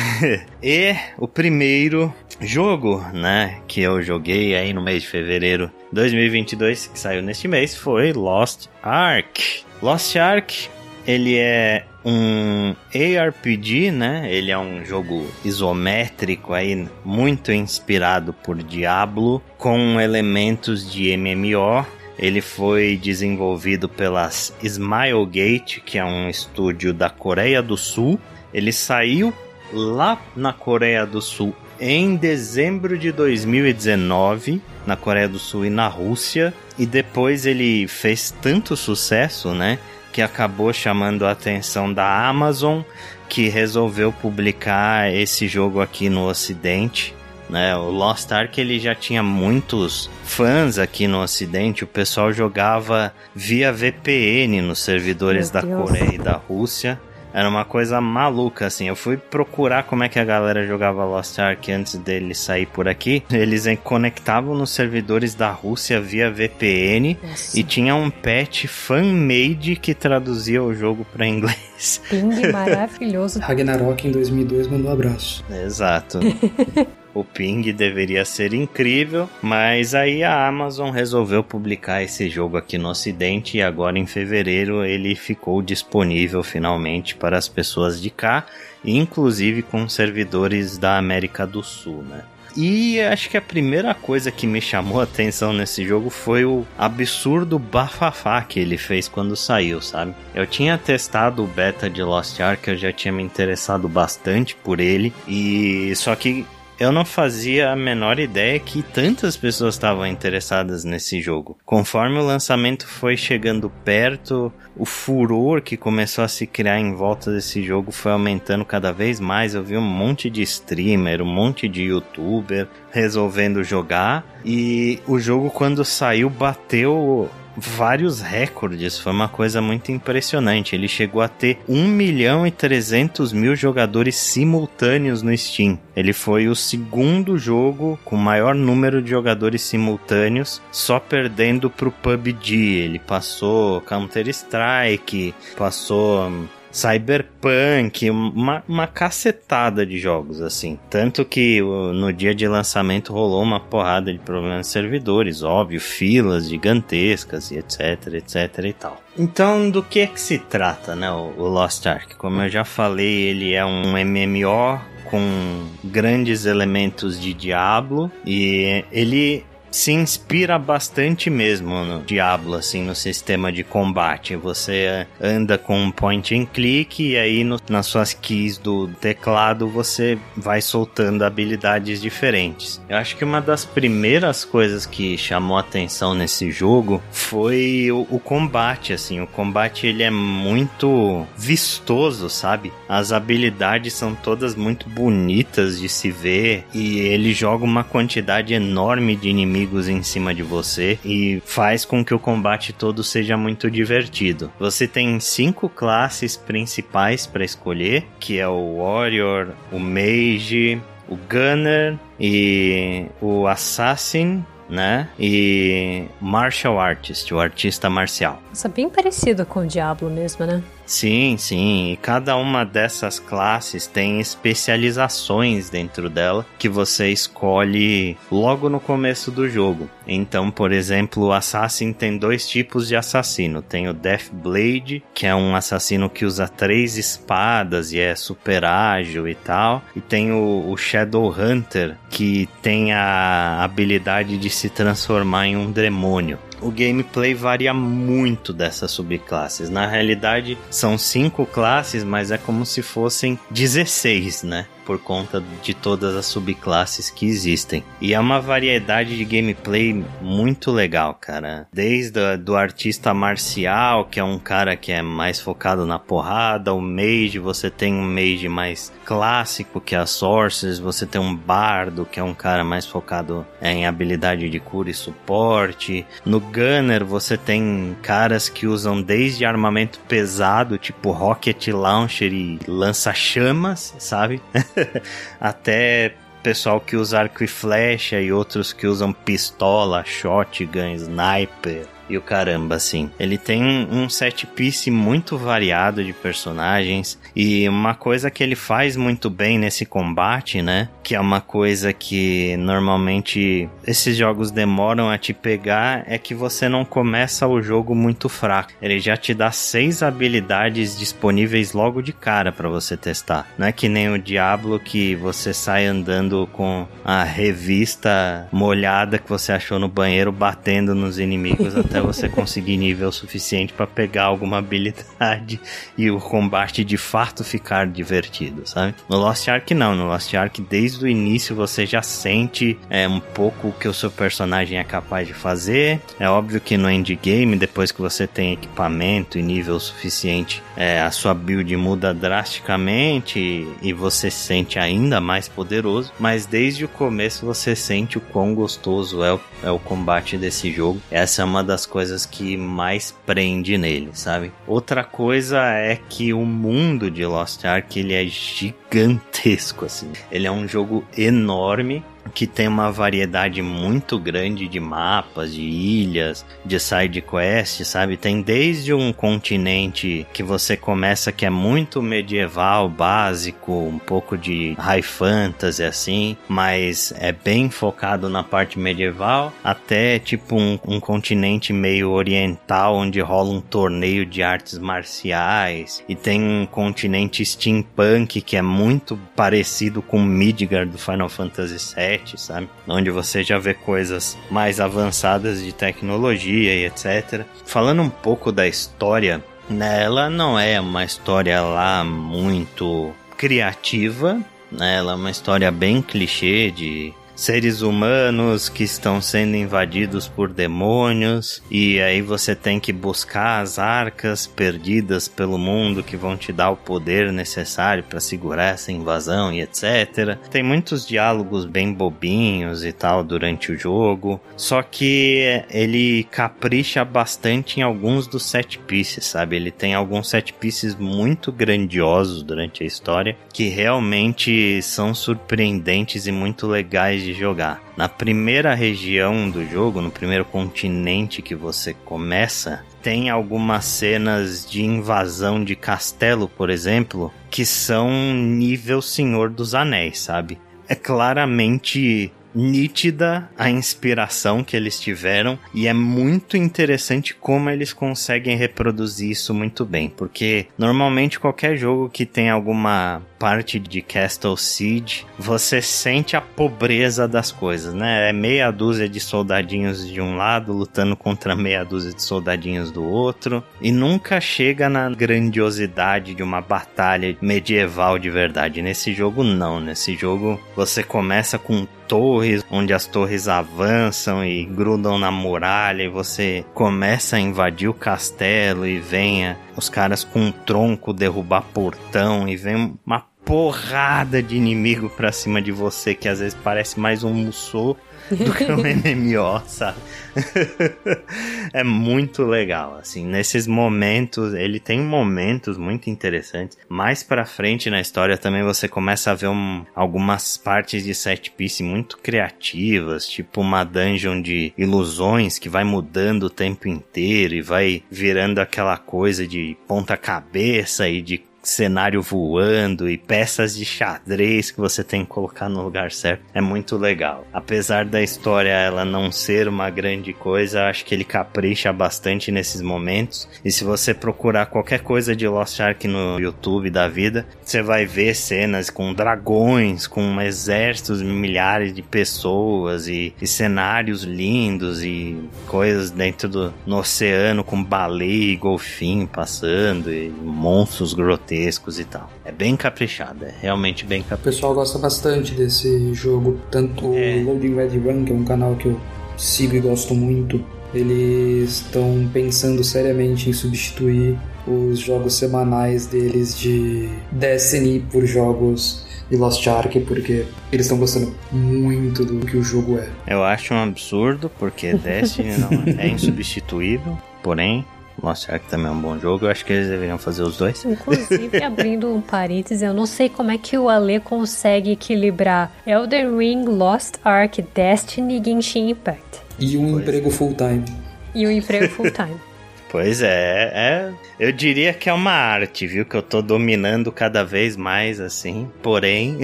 e o primeiro jogo, né, que eu joguei aí no mês de fevereiro 2022, que saiu neste mês, foi Lost Ark. Lost Ark, ele é um ARPG, né? Ele é um jogo isométrico aí, muito inspirado por Diablo, com elementos de MMO. Ele foi desenvolvido pelas Smilegate, que é um estúdio da Coreia do Sul. Ele saiu lá na Coreia do Sul em dezembro de 2019, na Coreia do Sul e na Rússia, e depois ele fez tanto sucesso, né, que acabou chamando a atenção da Amazon, que resolveu publicar esse jogo aqui no Ocidente. Né, o Lost Ark ele já tinha muitos fãs aqui no Ocidente. O pessoal jogava via VPN nos servidores Meu da Deus. Coreia e da Rússia. Era uma coisa maluca, assim. Eu fui procurar como é que a galera jogava Lost Ark antes dele sair por aqui. Eles conectavam nos servidores da Rússia via VPN Nossa. e tinha um patch fan-made que traduzia o jogo para inglês. Ping maravilhoso. Ragnarok em 2002 mandou um abraço. Exato. O ping deveria ser incrível, mas aí a Amazon resolveu publicar esse jogo aqui no Ocidente e agora em fevereiro ele ficou disponível finalmente para as pessoas de cá, inclusive com servidores da América do Sul, né? E acho que a primeira coisa que me chamou a atenção nesse jogo foi o absurdo bafafá que ele fez quando saiu, sabe? Eu tinha testado o beta de Lost Ark, eu já tinha me interessado bastante por ele, e só que eu não fazia a menor ideia que tantas pessoas estavam interessadas nesse jogo. Conforme o lançamento foi chegando perto, o furor que começou a se criar em volta desse jogo foi aumentando cada vez mais. Eu vi um monte de streamer, um monte de youtuber resolvendo jogar. E o jogo, quando saiu, bateu vários recordes. Foi uma coisa muito impressionante. Ele chegou a ter 1 milhão e 300 mil jogadores simultâneos no Steam. Ele foi o segundo jogo com maior número de jogadores simultâneos, só perdendo pro PUBG. Ele passou Counter-Strike, passou hum, Cyberpunk, uma, uma cacetada de jogos, assim. Tanto que no dia de lançamento rolou uma porrada de problemas de servidores, óbvio, filas gigantescas e etc, etc e tal. Então, do que é que se trata, né, o Lost Ark? Como eu já falei, ele é um MMO com grandes elementos de Diablo e ele se inspira bastante mesmo no Diablo, assim, no sistema de combate. Você anda com um point and click e aí no, nas suas keys do teclado você vai soltando habilidades diferentes. Eu acho que uma das primeiras coisas que chamou atenção nesse jogo foi o, o combate, assim. O combate ele é muito vistoso, sabe? As habilidades são todas muito bonitas de se ver e ele joga uma quantidade enorme de inimigos inimigos em cima de você e faz com que o combate todo seja muito divertido. Você tem cinco classes principais para escolher, que é o Warrior, o Mage, o Gunner e o Assassin né? E Martial Artist, o artista marcial. Isso é bem parecido com o Diablo mesmo, né? Sim, sim. E cada uma dessas classes tem especializações dentro dela que você escolhe logo no começo do jogo. Então, por exemplo, o Assassin tem dois tipos de assassino. Tem o Death Blade, que é um assassino que usa três espadas e é super ágil e tal. E tem o, o Shadow Hunter, que tem a habilidade de se transformar em um demônio o gameplay varia muito dessas subclasses. Na realidade, são cinco classes, mas é como se fossem 16, né? Por conta de todas as subclasses que existem. E é uma variedade de gameplay muito legal, cara. Desde a, do artista marcial, que é um cara que é mais focado na porrada, o mage, você tem um mage mais clássico, que é a Sorceress, você tem um bardo, que é um cara mais focado é, em habilidade de cura e suporte. No Gunner, você tem caras que usam desde armamento pesado, tipo rocket launcher e lança-chamas, sabe? Até pessoal que usa arco e flecha e outros que usam pistola, shotgun, sniper e o caramba, assim. Ele tem um set piece muito variado de personagens e uma coisa que ele faz muito bem nesse combate, né? Que é uma coisa que normalmente esses jogos demoram a te pegar, é que você não começa o jogo muito fraco. Ele já te dá seis habilidades disponíveis logo de cara para você testar. Não é que nem o Diablo que você sai andando com a revista molhada que você achou no banheiro batendo nos inimigos até até você conseguir nível suficiente para pegar alguma habilidade e o combate de fato ficar divertido, sabe? No Lost Ark não, no Lost Ark desde o início você já sente é, um pouco o que o seu personagem é capaz de fazer. É óbvio que no endgame, depois que você tem equipamento e nível suficiente, é, a sua build muda drasticamente e, você se sente ainda mais poderoso, mas desde o começo você sente o quão gostoso é o, é o combate desse jogo. Essa é uma das coisas que mais prende nele, sabe? Outra coisa é que o mundo de Lost Ark ele é gigantesco assim. Ele é um jogo enorme que tem uma variedade muito grande de mapas, de ilhas, de side quests, sabe? Tem desde um continente que você começa que é muito medieval, básico, um pouco de high fantasy assim, mas é bem focado na parte medieval, até tipo um, um continente meio oriental onde rola um torneio de artes marciais e tem um continente steampunk que é muito parecido com Midgard do Final Fantasy VII sabe? Onde você já vê coisas mais avançadas de tecnologia e etc. Falando um pouco da história, né? Ela não é uma história lá muito criativa, Né? Ela é uma história bem clichê de seres humanos que estão sendo invadidos por demônios e aí você tem que buscar as arcas perdidas pelo mundo que vão te dar o poder necessário para segurar essa invasão e etc. Tem muitos diálogos bem bobinhos e tal durante o jogo, só que ele capricha bastante em alguns dos set pieces, sabe? Ele tem alguns set pieces muito grandiosos durante a história que realmente são surpreendentes e muito legais de jogar. Na primeira região do jogo, no primeiro continente que você começa, tem algumas cenas de invasão de castelo, por exemplo, que são nível Senhor dos Anéis, sabe? É claramente nítida a inspiração que eles tiveram e é muito interessante como eles conseguem reproduzir isso muito bem, porque normalmente qualquer jogo que tem alguma parte de Castle Siege, você sente a pobreza das coisas, né? É meia dúzia de soldadinhos de um lado lutando contra meia dúzia de soldadinhos do outro e nunca chega na grandiosidade de uma batalha medieval de verdade. Nesse jogo não, nesse jogo você começa com torres, onde as torres avançam e grudam na muralha e você começa a invadir o castelo e venha os caras com um tronco derrubar portão e vem uma porrada de inimigo pra cima de você que às vezes parece mais um Musou do que um MMO, sabe? é muito legal, assim, nesses momentos, ele tem momentos muito interessantes. Mais pra frente na história também você começa a ver um, algumas partes de set piece muito criativas, tipo uma dungeon de ilusões que vai mudando o tempo inteiro e vai virando aquela coisa de ponta cabeça e de cenário voando e peças de xadrez que você tem que colocar no lugar certo. É muito legal. Apesar da história ela não ser uma grande coisa, acho que ele capricha bastante nesses momentos. E se você procurar qualquer coisa de Lost Ark no YouTube da vida, você vai ver cenas com dragões, com exércitos, milhares de pessoas e, e cenários lindos e coisas dentro do no oceano com baleia e golfinho passando e monstros grotescos gigantescos e tal. É bem caprichado, é realmente bem caprichado. O pessoal gosta bastante desse jogo, tanto é. o Loading Ready Run, que é um canal que eu sigo e gosto muito, eles estão pensando seriamente em substituir os jogos semanais deles de Destiny por jogos de Lost Ark, porque eles estão gostando muito do que o jogo é. Eu acho um absurdo, porque Destiny não é insubstituível, porém Lost Ark também é um bom jogo. Eu acho que eles deveriam fazer os dois. Inclusive, abrindo um parênteses, eu não sei como é que o Ale consegue equilibrar Elden Ring, Lost Ark, Destiny e Genshin Impact. E um pois emprego é. full-time. E um emprego full-time. Pois é, é, eu diria que é uma arte, viu? Que eu tô dominando cada vez mais, assim. Porém.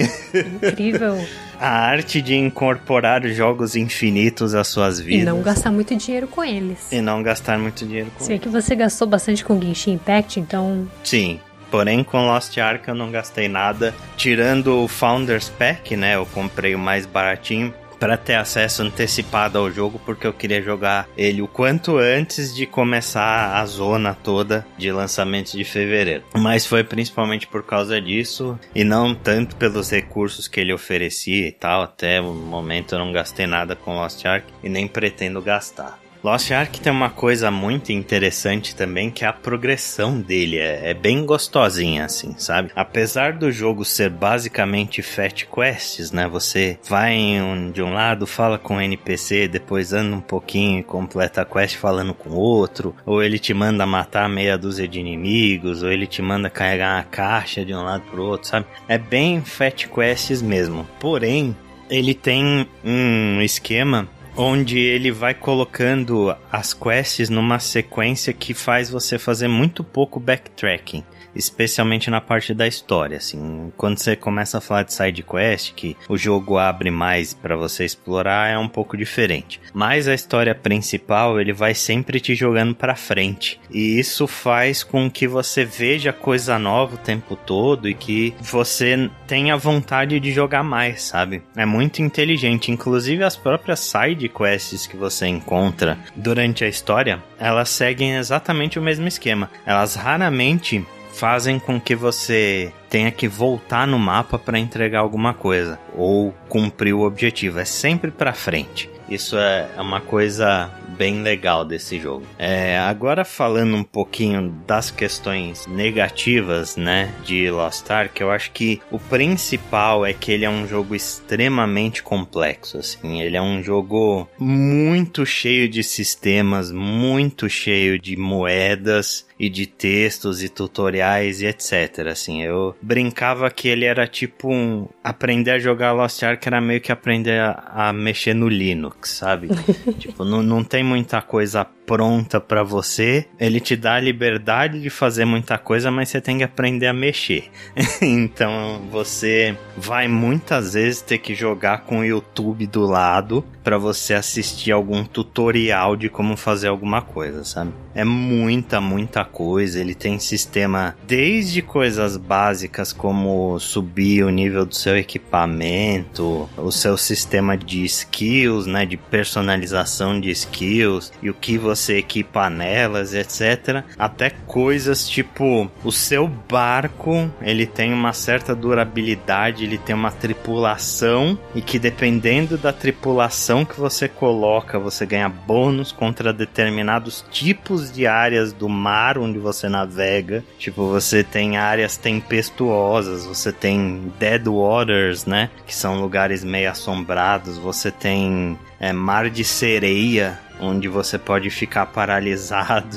Incrível. a arte de incorporar jogos infinitos às suas vidas. E não gastar muito dinheiro com eles. E não gastar muito dinheiro com Sei eles. que você gastou bastante com Genshin Impact, então. Sim. Porém, com Lost Ark eu não gastei nada. Tirando o Founders Pack, né? Eu comprei o mais baratinho para ter acesso antecipado ao jogo, porque eu queria jogar ele o quanto antes de começar a zona toda de lançamentos de fevereiro. Mas foi principalmente por causa disso e não tanto pelos recursos que ele oferecia e tal. Até o momento eu não gastei nada com Lost Ark e nem pretendo gastar. Lost Ark tem uma coisa muito interessante também, que é a progressão dele. É, é, bem gostosinha, assim, sabe? Apesar do jogo ser basicamente fat quests, né? Você vai um, de um lado, fala com o NPC, depois anda um pouquinho e completa a quest falando com outro, ou ele te manda matar meia dúzia de inimigos, ou ele te manda carregar uma caixa de um lado pro outro, sabe? É bem fat quests mesmo. Porém, ele tem um esquema onde ele vai colocando as quests numa sequência que faz você fazer muito pouco backtracking especialmente na parte da história, assim, quando você começa a falar de side quest, que o jogo abre mais para você explorar, é um pouco diferente. Mas a história principal, ele vai sempre te jogando para frente, e isso faz com que você veja coisa nova o tempo todo e que você tenha vontade de jogar mais, sabe? É muito inteligente, inclusive as próprias side quests que você encontra durante a história, elas seguem exatamente o mesmo esquema. Elas raramente fazem com que você tenha que voltar no mapa para entregar alguma coisa ou cumprir o objetivo. É sempre para frente. Isso é uma coisa bem legal desse jogo. É, agora falando um pouquinho das questões negativas, né, de Lost Ark, eu acho que o principal é que ele é um jogo extremamente complexo, assim, ele é um jogo muito cheio de sistemas, muito cheio de moedas e de textos e tutoriais e etc. Assim, eu brincava que ele era tipo um aprender a jogar Lost Ark era meio que aprender a, a mexer no Linux, sabe? tipo, não, não tem muita coisa pronta para você. Ele te dá a liberdade de fazer muita coisa, mas você tem que aprender a mexer. então você vai muitas vezes ter que jogar com o YouTube do lado para você assistir algum tutorial de como fazer alguma coisa, sabe? É muita, muita coisa. Ele tem sistema desde coisas básicas como subir o nível do seu equipamento, o seu sistema de skills, né, de personalização de skills e o que você equipa nelas, etc. Até coisas tipo o seu barco, ele tem uma certa durabilidade, ele tem uma tripulação e que dependendo da tripulação que você coloca, você ganha bônus contra determinados tipos de áreas do mar onde você navega. Tipo, você tem áreas tempestuosas, você tem dead waters, né, que são lugares meio assombrados, você tem é, mar de sereia, onde você pode ficar paralisado.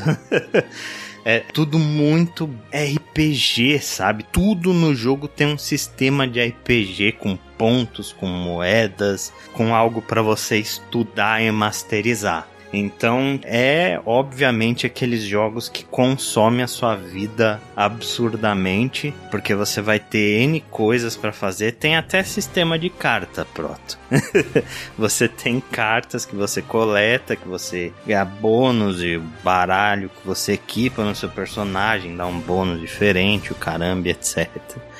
é tudo muito RPG, sabe? Tudo no jogo tem um sistema de RPG com pontos, com moedas, com algo para você estudar e masterizar. Então é obviamente aqueles jogos que consomem a sua vida absurdamente, porque você vai ter N coisas para fazer, tem até sistema de carta, pronto. você tem cartas que você coleta, que você ganha bônus e baralho que você equipa no seu personagem, dá um bônus diferente, o caramba, etc.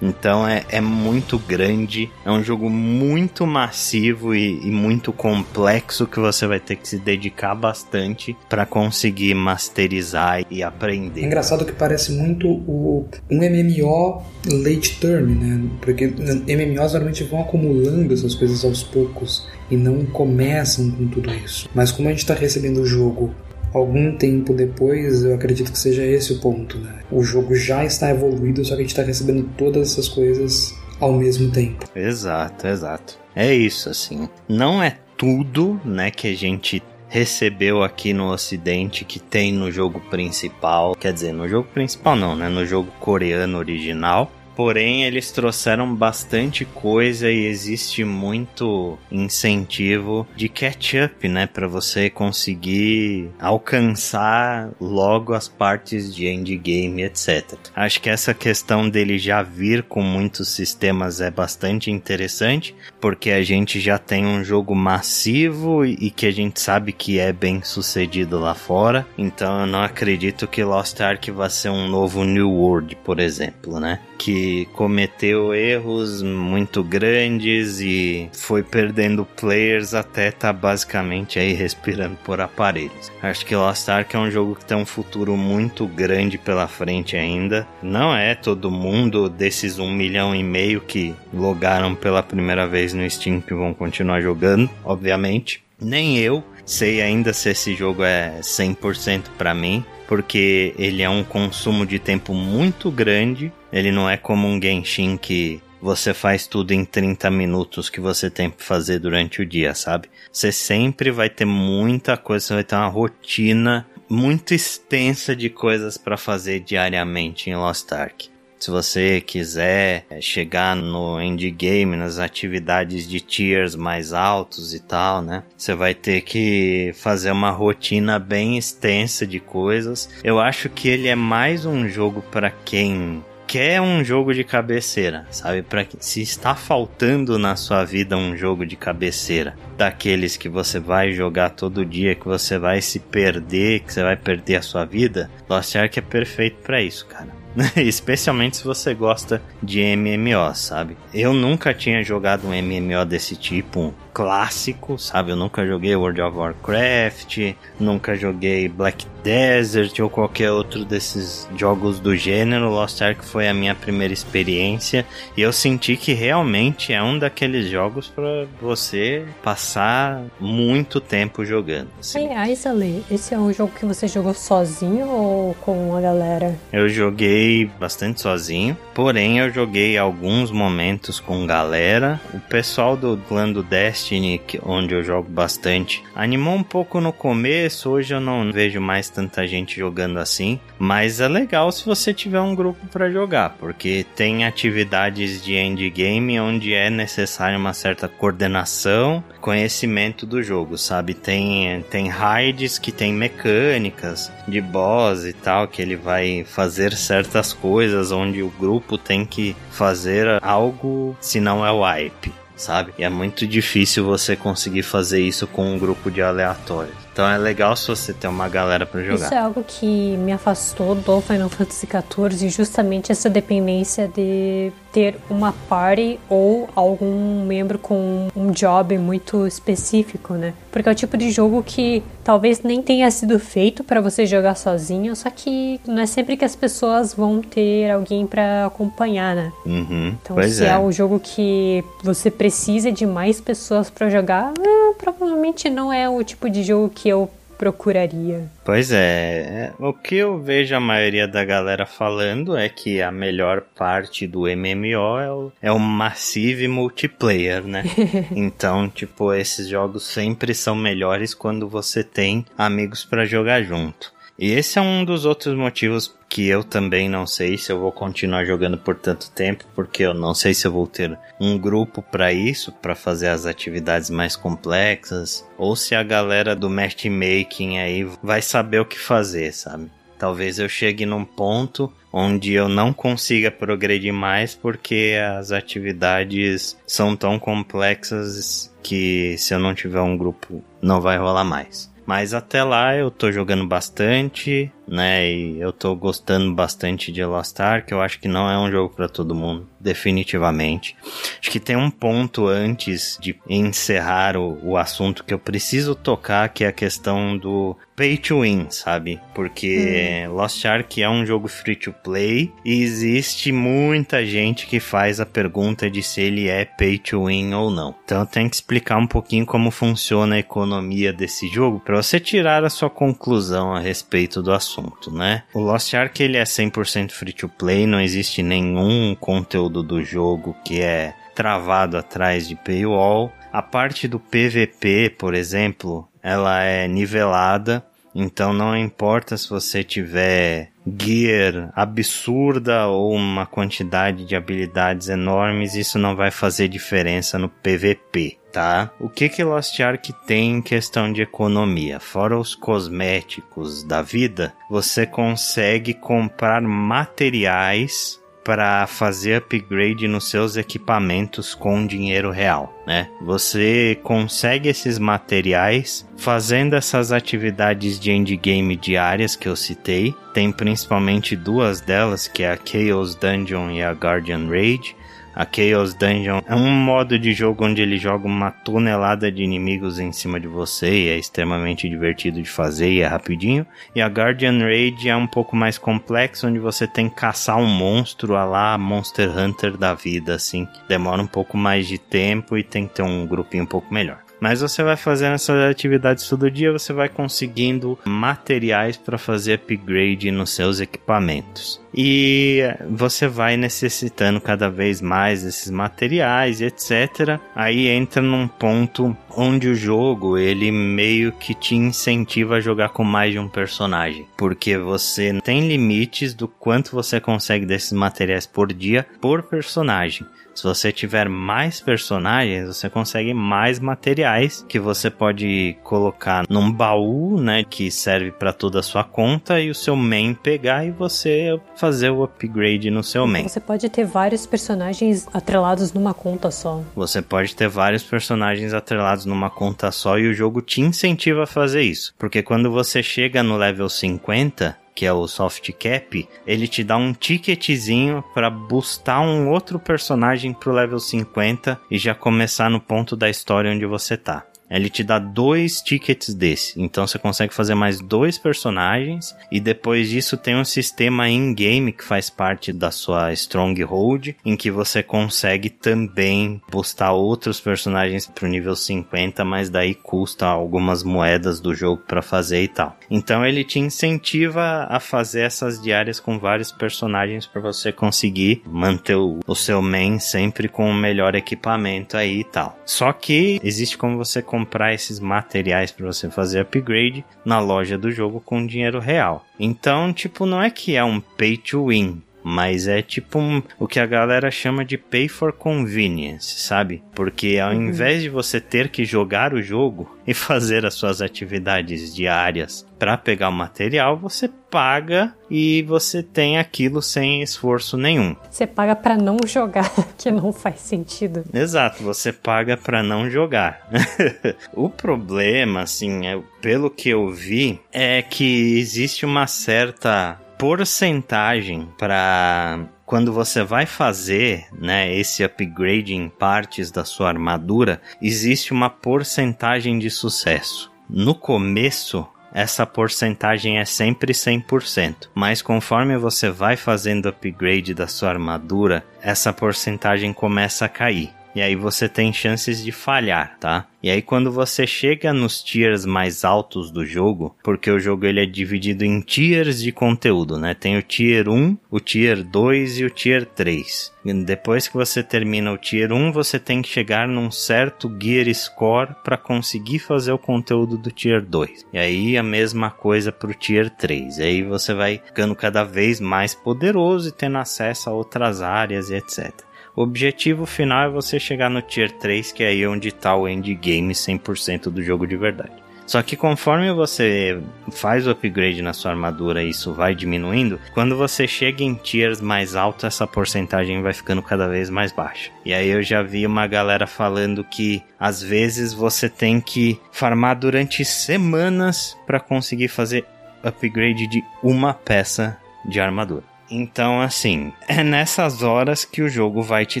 Então é, é muito grande, é um jogo muito massivo e, e muito complexo que você vai ter que se dedicar bastante para conseguir masterizar e aprender. É engraçado que parece muito o, um MMO late term, né? Porque MMOs normalmente vão acumulando essas coisas aos poucos e não começam com tudo isso. Mas como a gente está recebendo o jogo algum tempo depois, eu acredito que seja esse o ponto, né? O jogo já está evoluído, só que a gente está recebendo todas essas coisas ao mesmo tempo. Exato, exato. É isso, assim. Não é tudo, né, que a gente recebeu aqui no ocidente que tem no jogo principal, quer dizer, no jogo principal não, né, no jogo coreano original, Porém, eles trouxeram bastante coisa e existe muito incentivo de catch-up, né? Para você conseguir alcançar logo as partes de endgame, etc. Acho que essa questão dele já vir com muitos sistemas é bastante interessante, porque a gente já tem um jogo massivo e que a gente sabe que é bem sucedido lá fora. Então eu não acredito que Lost Ark vá ser um novo New World, por exemplo, né? Que cometeu erros muito grandes e foi perdendo players até tá basicamente aí respirando por aparelhos. Acho que Lost Ark é um jogo que tem um futuro muito grande pela frente ainda. Não é todo mundo desses um milhão e meio que logaram pela primeira vez no Steam que vão continuar jogando, obviamente. Nem eu sei ainda se esse jogo é 100% para mim porque ele é um consumo de tempo muito grande. Ele não é como um Genshin que você faz tudo em 30 minutos que você tem para fazer durante o dia, sabe? Você sempre vai ter muita coisa, você vai ter uma rotina muito extensa de coisas para fazer diariamente em Lost Ark. Se você quiser é, chegar no endgame, nas atividades de tiers mais altos e tal, né? Você vai ter que fazer uma rotina bem extensa de coisas. Eu acho que ele é mais um jogo para quem quer um jogo de cabeceira, sabe? Para se está faltando na sua vida um jogo de cabeceira, daqueles que você vai jogar todo dia, que você vai se perder, que você vai perder a sua vida, Lost Ark é perfeito para isso, cara. Especialmente se você gosta de MMO, sabe? Eu nunca tinha jogado um MMO desse tipo, clássico, sabe? Eu nunca joguei World of Warcraft, nunca joguei Black Desert ou qualquer outro desses jogos do gênero. Lost Ark foi a minha primeira experiência e eu senti que realmente é um daqueles jogos para você passar muito tempo jogando. Assim. Aliás, Ale, esse é um jogo que você jogou sozinho ou com a galera? Eu joguei bastante sozinho, porém eu joguei alguns momentos com galera. O pessoal do clã do Destiny onde eu jogo bastante, animou um pouco no começo, hoje eu não vejo mais tanta gente jogando assim, mas é legal se você tiver um grupo para jogar, porque tem atividades de endgame onde é necessário uma certa coordenação, conhecimento do jogo, sabe? Tem, tem raids que tem mecânicas de boss e tal, que ele vai fazer certas coisas onde o grupo tem que fazer algo, se não é o wipe sabe? E é muito difícil você conseguir fazer isso com um grupo de aleatórios. Então é legal se você ter uma galera para jogar. Isso é algo que me afastou do Final Fantasy XIV, justamente essa dependência de ter uma party ou algum membro com um job muito específico, né? Porque é o tipo de jogo que talvez nem tenha sido feito para você jogar sozinho, só que não é sempre que as pessoas vão ter alguém para acompanhar, né? Uhum, então, se é. é um jogo que você precisa de mais pessoas para jogar, eh, provavelmente não é o tipo de jogo que eu procuraria. Pois é, o que eu vejo a maioria da galera falando é que a melhor parte do MMO é o, é o Massive Multiplayer, né? então, tipo, esses jogos sempre são melhores quando você tem amigos para jogar junto. E esse é um dos outros motivos que eu também não sei se eu vou continuar jogando por tanto tempo, porque eu não sei se eu vou ter um grupo para isso, para fazer as atividades mais complexas, ou se a galera do matchmaking aí vai saber o que fazer, sabe? Talvez eu chegue num ponto onde eu não consiga progredir mais porque as atividades são tão complexas que se eu não tiver um grupo não vai rolar mais. Mas até lá eu tô jogando bastante, né? E eu tô gostando bastante de Lost Ark. Eu acho que não é um jogo para todo mundo, definitivamente. Acho que tem um ponto antes de encerrar o, o assunto que eu preciso tocar, que é a questão do pay to win, sabe? Porque hum. Lost Ark é um jogo free to play e existe muita gente que faz a pergunta de se ele é pay to win ou não. Então eu tenho que explicar um pouquinho como funciona a economia desse jogo para você tirar a sua conclusão a respeito do assunto assunto, né? O Lost Ark ele é 100% free to play, não existe nenhum conteúdo do jogo que é travado atrás de paywall. A parte do PVP, por exemplo, ela é nivelada, então não importa se você tiver gear absurda ou uma quantidade de habilidades enormes, isso não vai fazer diferença no PVP, tá? O que que Lost Ark tem em questão de economia? Fora os cosméticos da vida, você consegue comprar materiais para fazer upgrade nos seus equipamentos com dinheiro real, né? Você consegue esses materiais fazendo essas atividades de endgame diárias que eu citei. Tem principalmente duas delas, que é a Chaos Dungeon e a Guardian Raid. A Chaos Dungeon é um modo de jogo onde ele joga uma tonelada de inimigos em cima de você e é extremamente divertido de fazer e é rapidinho. E a Guardian Raid é um pouco mais complexo, onde você tem que caçar um monstro a lá Monster Hunter da vida, assim. Demora um pouco mais de tempo e tem que ter um grupinho um pouco melhor. Mas você vai fazendo essas atividades todo dia, você vai conseguindo materiais para fazer upgrade nos seus equipamentos. E você vai necessitando cada vez mais desses materiais, etc. Aí entra num ponto onde o jogo ele meio que te incentiva a jogar com mais de um personagem, porque você tem limites do quanto você consegue desses materiais por dia por personagem. Se você tiver mais personagens, você consegue mais materiais que você pode colocar num baú, né, que serve para toda a sua conta e o seu main pegar e você fazer o upgrade no seu main. Você pode ter vários personagens atrelados numa conta só. Você pode ter vários personagens atrelados numa conta só e o jogo te incentiva a fazer isso, porque quando você chega no level 50, que é o soft cap, ele te dá um ticketzinho para boostar um outro personagem pro level 50 e já começar no ponto da história onde você tá. Ele te dá dois tickets desse. Então você consegue fazer mais dois personagens. E depois disso tem um sistema in-game que faz parte da sua Stronghold. Em que você consegue também postar outros personagens pro nível 50. Mas daí custa algumas moedas do jogo para fazer e tal. Então ele te incentiva a fazer essas diárias com vários personagens para você conseguir manter o, o seu main sempre com o melhor equipamento aí e tal. Só que existe como você comprar esses materiais para você fazer upgrade na loja do jogo com dinheiro real. Então, tipo, não é que é um pay to win, mas é tipo um, o que a galera chama de pay for convenience, sabe? Porque ao uhum. invés de você ter que jogar o jogo e fazer as suas atividades diárias para pegar o material, você paga e você tem aquilo sem esforço nenhum. Você paga para não jogar, que não faz sentido. Exato, você paga para não jogar. o problema, assim, é, pelo que eu vi, é que existe uma certa porcentagem para quando você vai fazer, né, esse upgrade em partes da sua armadura, existe uma porcentagem de sucesso. No começo, essa porcentagem é sempre 100%, mas conforme você vai fazendo upgrade da sua armadura, essa porcentagem começa a cair. E aí você tem chances de falhar, tá? E aí quando você chega nos tiers mais altos do jogo, porque o jogo ele é dividido em tiers de conteúdo, né? Tem o tier 1, o tier 2 e o tier 3. E depois que você termina o tier 1, você tem que chegar num certo gear score para conseguir fazer o conteúdo do tier 2. E aí a mesma coisa pro tier 3. E aí você vai ficando cada vez mais poderoso e tendo acesso a outras áreas e etc. O objetivo final é você chegar no Tier 3, que é aí onde está o endgame 100% do jogo de verdade. Só que conforme você faz o upgrade na sua armadura isso vai diminuindo, quando você chega em tiers mais altos, essa porcentagem vai ficando cada vez mais baixa. E aí eu já vi uma galera falando que às vezes você tem que farmar durante semanas para conseguir fazer upgrade de uma peça de armadura. Então, assim, é nessas horas que o jogo vai te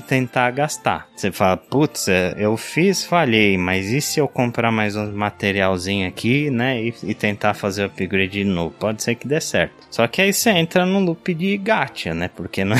tentar gastar. Você fala, putz, é, eu fiz, falhei, mas e se eu comprar mais um materialzinho aqui, né, e, e tentar fazer o upgrade de novo? Pode ser que dê certo. Só que aí você entra no loop de gacha, né, porque não,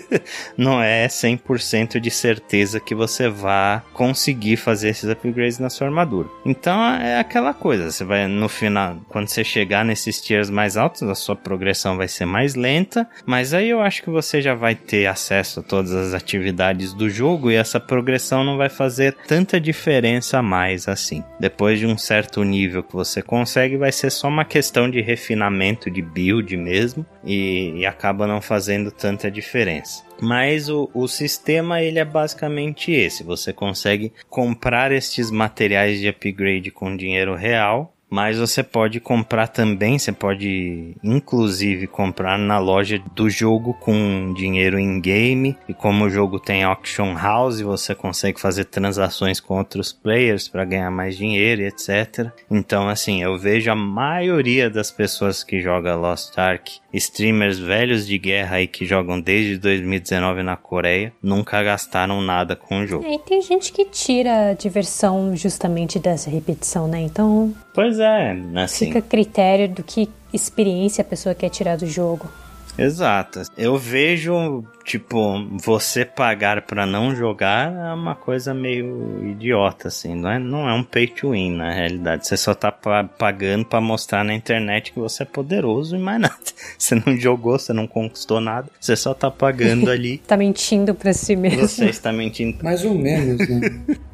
não é 100% de certeza que você vá conseguir fazer esses upgrades na sua armadura. Então, é aquela coisa, você vai, no final, quando você chegar nesses tiers mais altos, a sua progressão vai ser mais lenta, mas aí eu acho que você já vai ter acesso a todas as atividades do jogo e essa progressão não vai fazer tanta diferença mais assim. Depois de um certo nível que você consegue, vai ser só uma questão de refinamento de build mesmo e, e acaba não fazendo tanta diferença. Mas o, o sistema ele é basicamente esse: você consegue comprar estes materiais de upgrade com dinheiro real mas você pode comprar também, você pode inclusive comprar na loja do jogo com dinheiro em game. E como o jogo tem auction house, você consegue fazer transações com outros players para ganhar mais dinheiro etc. Então, assim, eu vejo a maioria das pessoas que jogam Lost Ark, streamers velhos de guerra aí que jogam desde 2019 na Coreia, nunca gastaram nada com o jogo. É, e tem gente que tira diversão justamente dessa repetição, né? Então Pois é, assim. Fica a critério do que experiência a pessoa quer tirar do jogo. Exato. Eu vejo tipo, você pagar para não jogar é uma coisa meio idiota, assim. Não é, não é um pay to win, na realidade. Você só tá pagando para mostrar na internet que você é poderoso e mais nada. Você não jogou, você não conquistou nada. Você só tá pagando ali. tá mentindo pra si mesmo. Você está mentindo. Mais ou menos, né?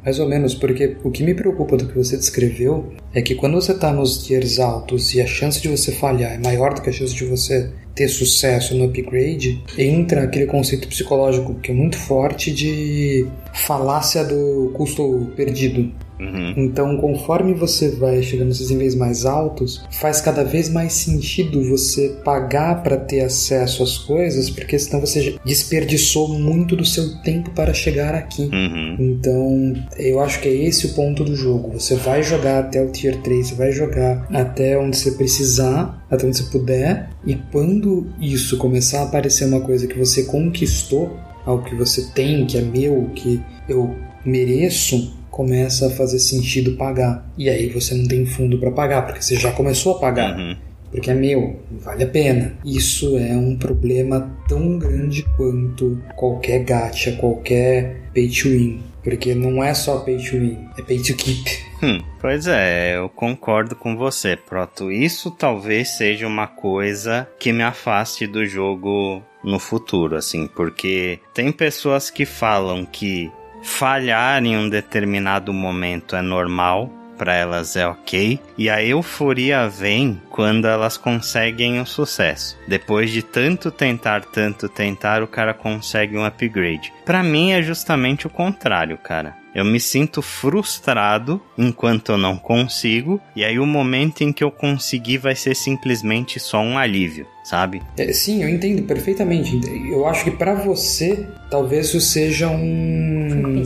Mais ou menos, porque o que me preocupa do que você descreveu é que quando você tá nos tiers altos e a chance de você falhar é maior do que a chance de você ter sucesso no upgrade, entra aquele conceito psicológico que é muito forte de falácia do custo perdido. Uhum. Então, conforme você vai chegando nesses níveis mais altos, faz cada vez mais sentido você pagar para ter acesso às coisas, porque senão você desperdiçou muito do seu tempo para chegar aqui. Uhum. Então, eu acho que é esse o ponto do jogo. Você vai jogar até o Tier 3, você vai jogar até onde você precisar, até onde você puder, e quando isso começar a aparecer uma coisa que você conquistou, algo que você tem, que é meu, que eu mereço, começa a fazer sentido pagar. E aí você não tem fundo para pagar, porque você já começou a pagar. Uhum. Porque é meu, vale a pena. Isso é um problema tão grande quanto qualquer gacha, qualquer pay to win. Porque não é só pay to win, é pay to keep. Hum, pois é, eu concordo com você, Proto. Isso talvez seja uma coisa que me afaste do jogo no futuro, assim, porque tem pessoas que falam que falhar em um determinado momento é normal, para elas é ok, e a euforia vem quando elas conseguem o sucesso. Depois de tanto tentar, tanto tentar, o cara consegue um upgrade. Para mim é justamente o contrário, cara. Eu me sinto frustrado enquanto eu não consigo, e aí o momento em que eu conseguir vai ser simplesmente só um alívio, sabe? É, sim, eu entendo perfeitamente. Eu acho que para você, talvez isso seja um,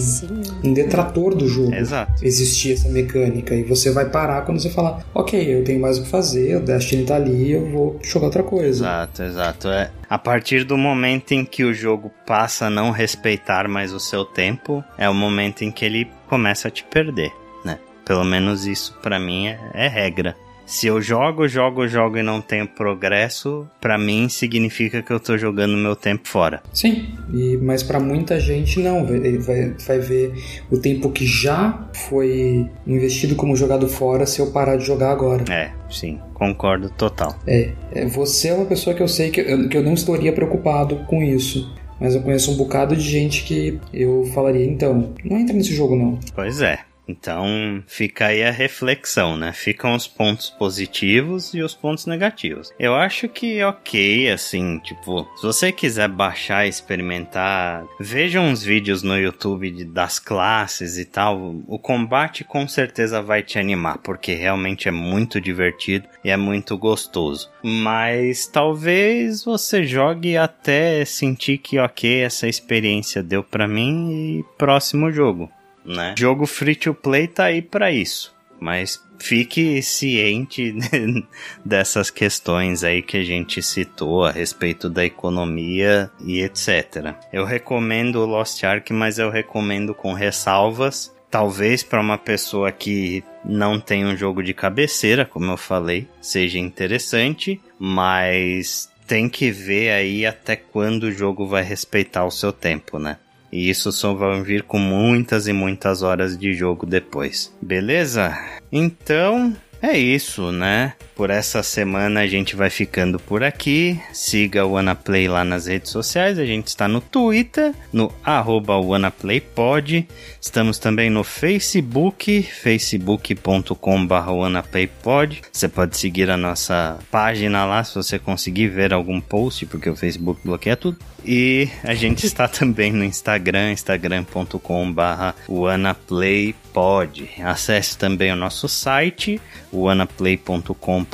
um detrator do jogo. Exato. Existir essa mecânica, e você vai parar quando você falar: Ok, eu tenho mais o que fazer, o Destiny tá ali, eu vou jogar outra coisa. Exato, exato. É, a partir do momento em que o jogo passa a não respeitar mais o seu tempo, é o momento em que ele começa a te perder, né? Pelo menos isso para mim é, é regra. Se eu jogo, jogo, jogo e não tenho progresso, para mim significa que eu tô jogando meu tempo fora. Sim, e, mas para muita gente não. Vai, vai, vai ver o tempo que já foi investido como jogado fora se eu parar de jogar agora. É, sim, concordo total. É, é você é uma pessoa que eu sei que eu, que eu não estaria preocupado com isso. Mas eu conheço um bocado de gente que eu falaria, então, não entra nesse jogo não. Pois é. Então fica aí a reflexão, né? Ficam os pontos positivos e os pontos negativos. Eu acho que ok, assim, tipo, se você quiser baixar e experimentar, veja uns vídeos no YouTube de, das classes e tal. O combate com certeza vai te animar, porque realmente é muito divertido e é muito gostoso. Mas talvez você jogue até sentir que ok, essa experiência deu para mim e próximo jogo né? Jogo free to play tá aí para isso, mas fique ciente dessas questões aí que a gente citou a respeito da economia e etc. Eu recomendo Lost Ark, mas eu recomendo com ressalvas. Talvez para uma pessoa que não tem um jogo de cabeceira, como eu falei, seja interessante, mas tem que ver aí até quando o jogo vai respeitar o seu tempo, né? E isso só vai vir com muitas e muitas horas de jogo depois. Beleza? Então, é isso, né? Por essa semana a gente vai ficando por aqui. Siga o WannaPlay lá nas redes sociais. A gente está no Twitter, no arroba WannaPlayPod. Estamos também no Facebook, facebook.com.br WannaPlayPod. Você pode seguir a nossa página lá se você conseguir ver algum post, porque o Facebook bloqueia tudo. E a gente está também no Instagram, instagram.com.br WannaPlayPod. Acesse também o nosso site, wanaplay.com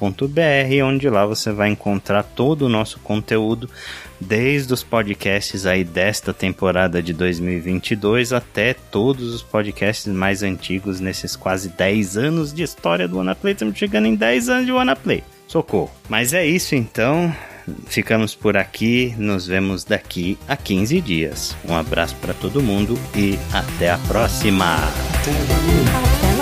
onde lá você vai encontrar todo o nosso conteúdo, desde os podcasts aí desta temporada de 2022 até todos os podcasts mais antigos nesses quase 10 anos de história do WannaPlay. Estamos chegando em 10 anos de WannaPlay. Socorro. Mas é isso então. Ficamos por aqui, nos vemos daqui a 15 dias. Um abraço para todo mundo e até a próxima. Até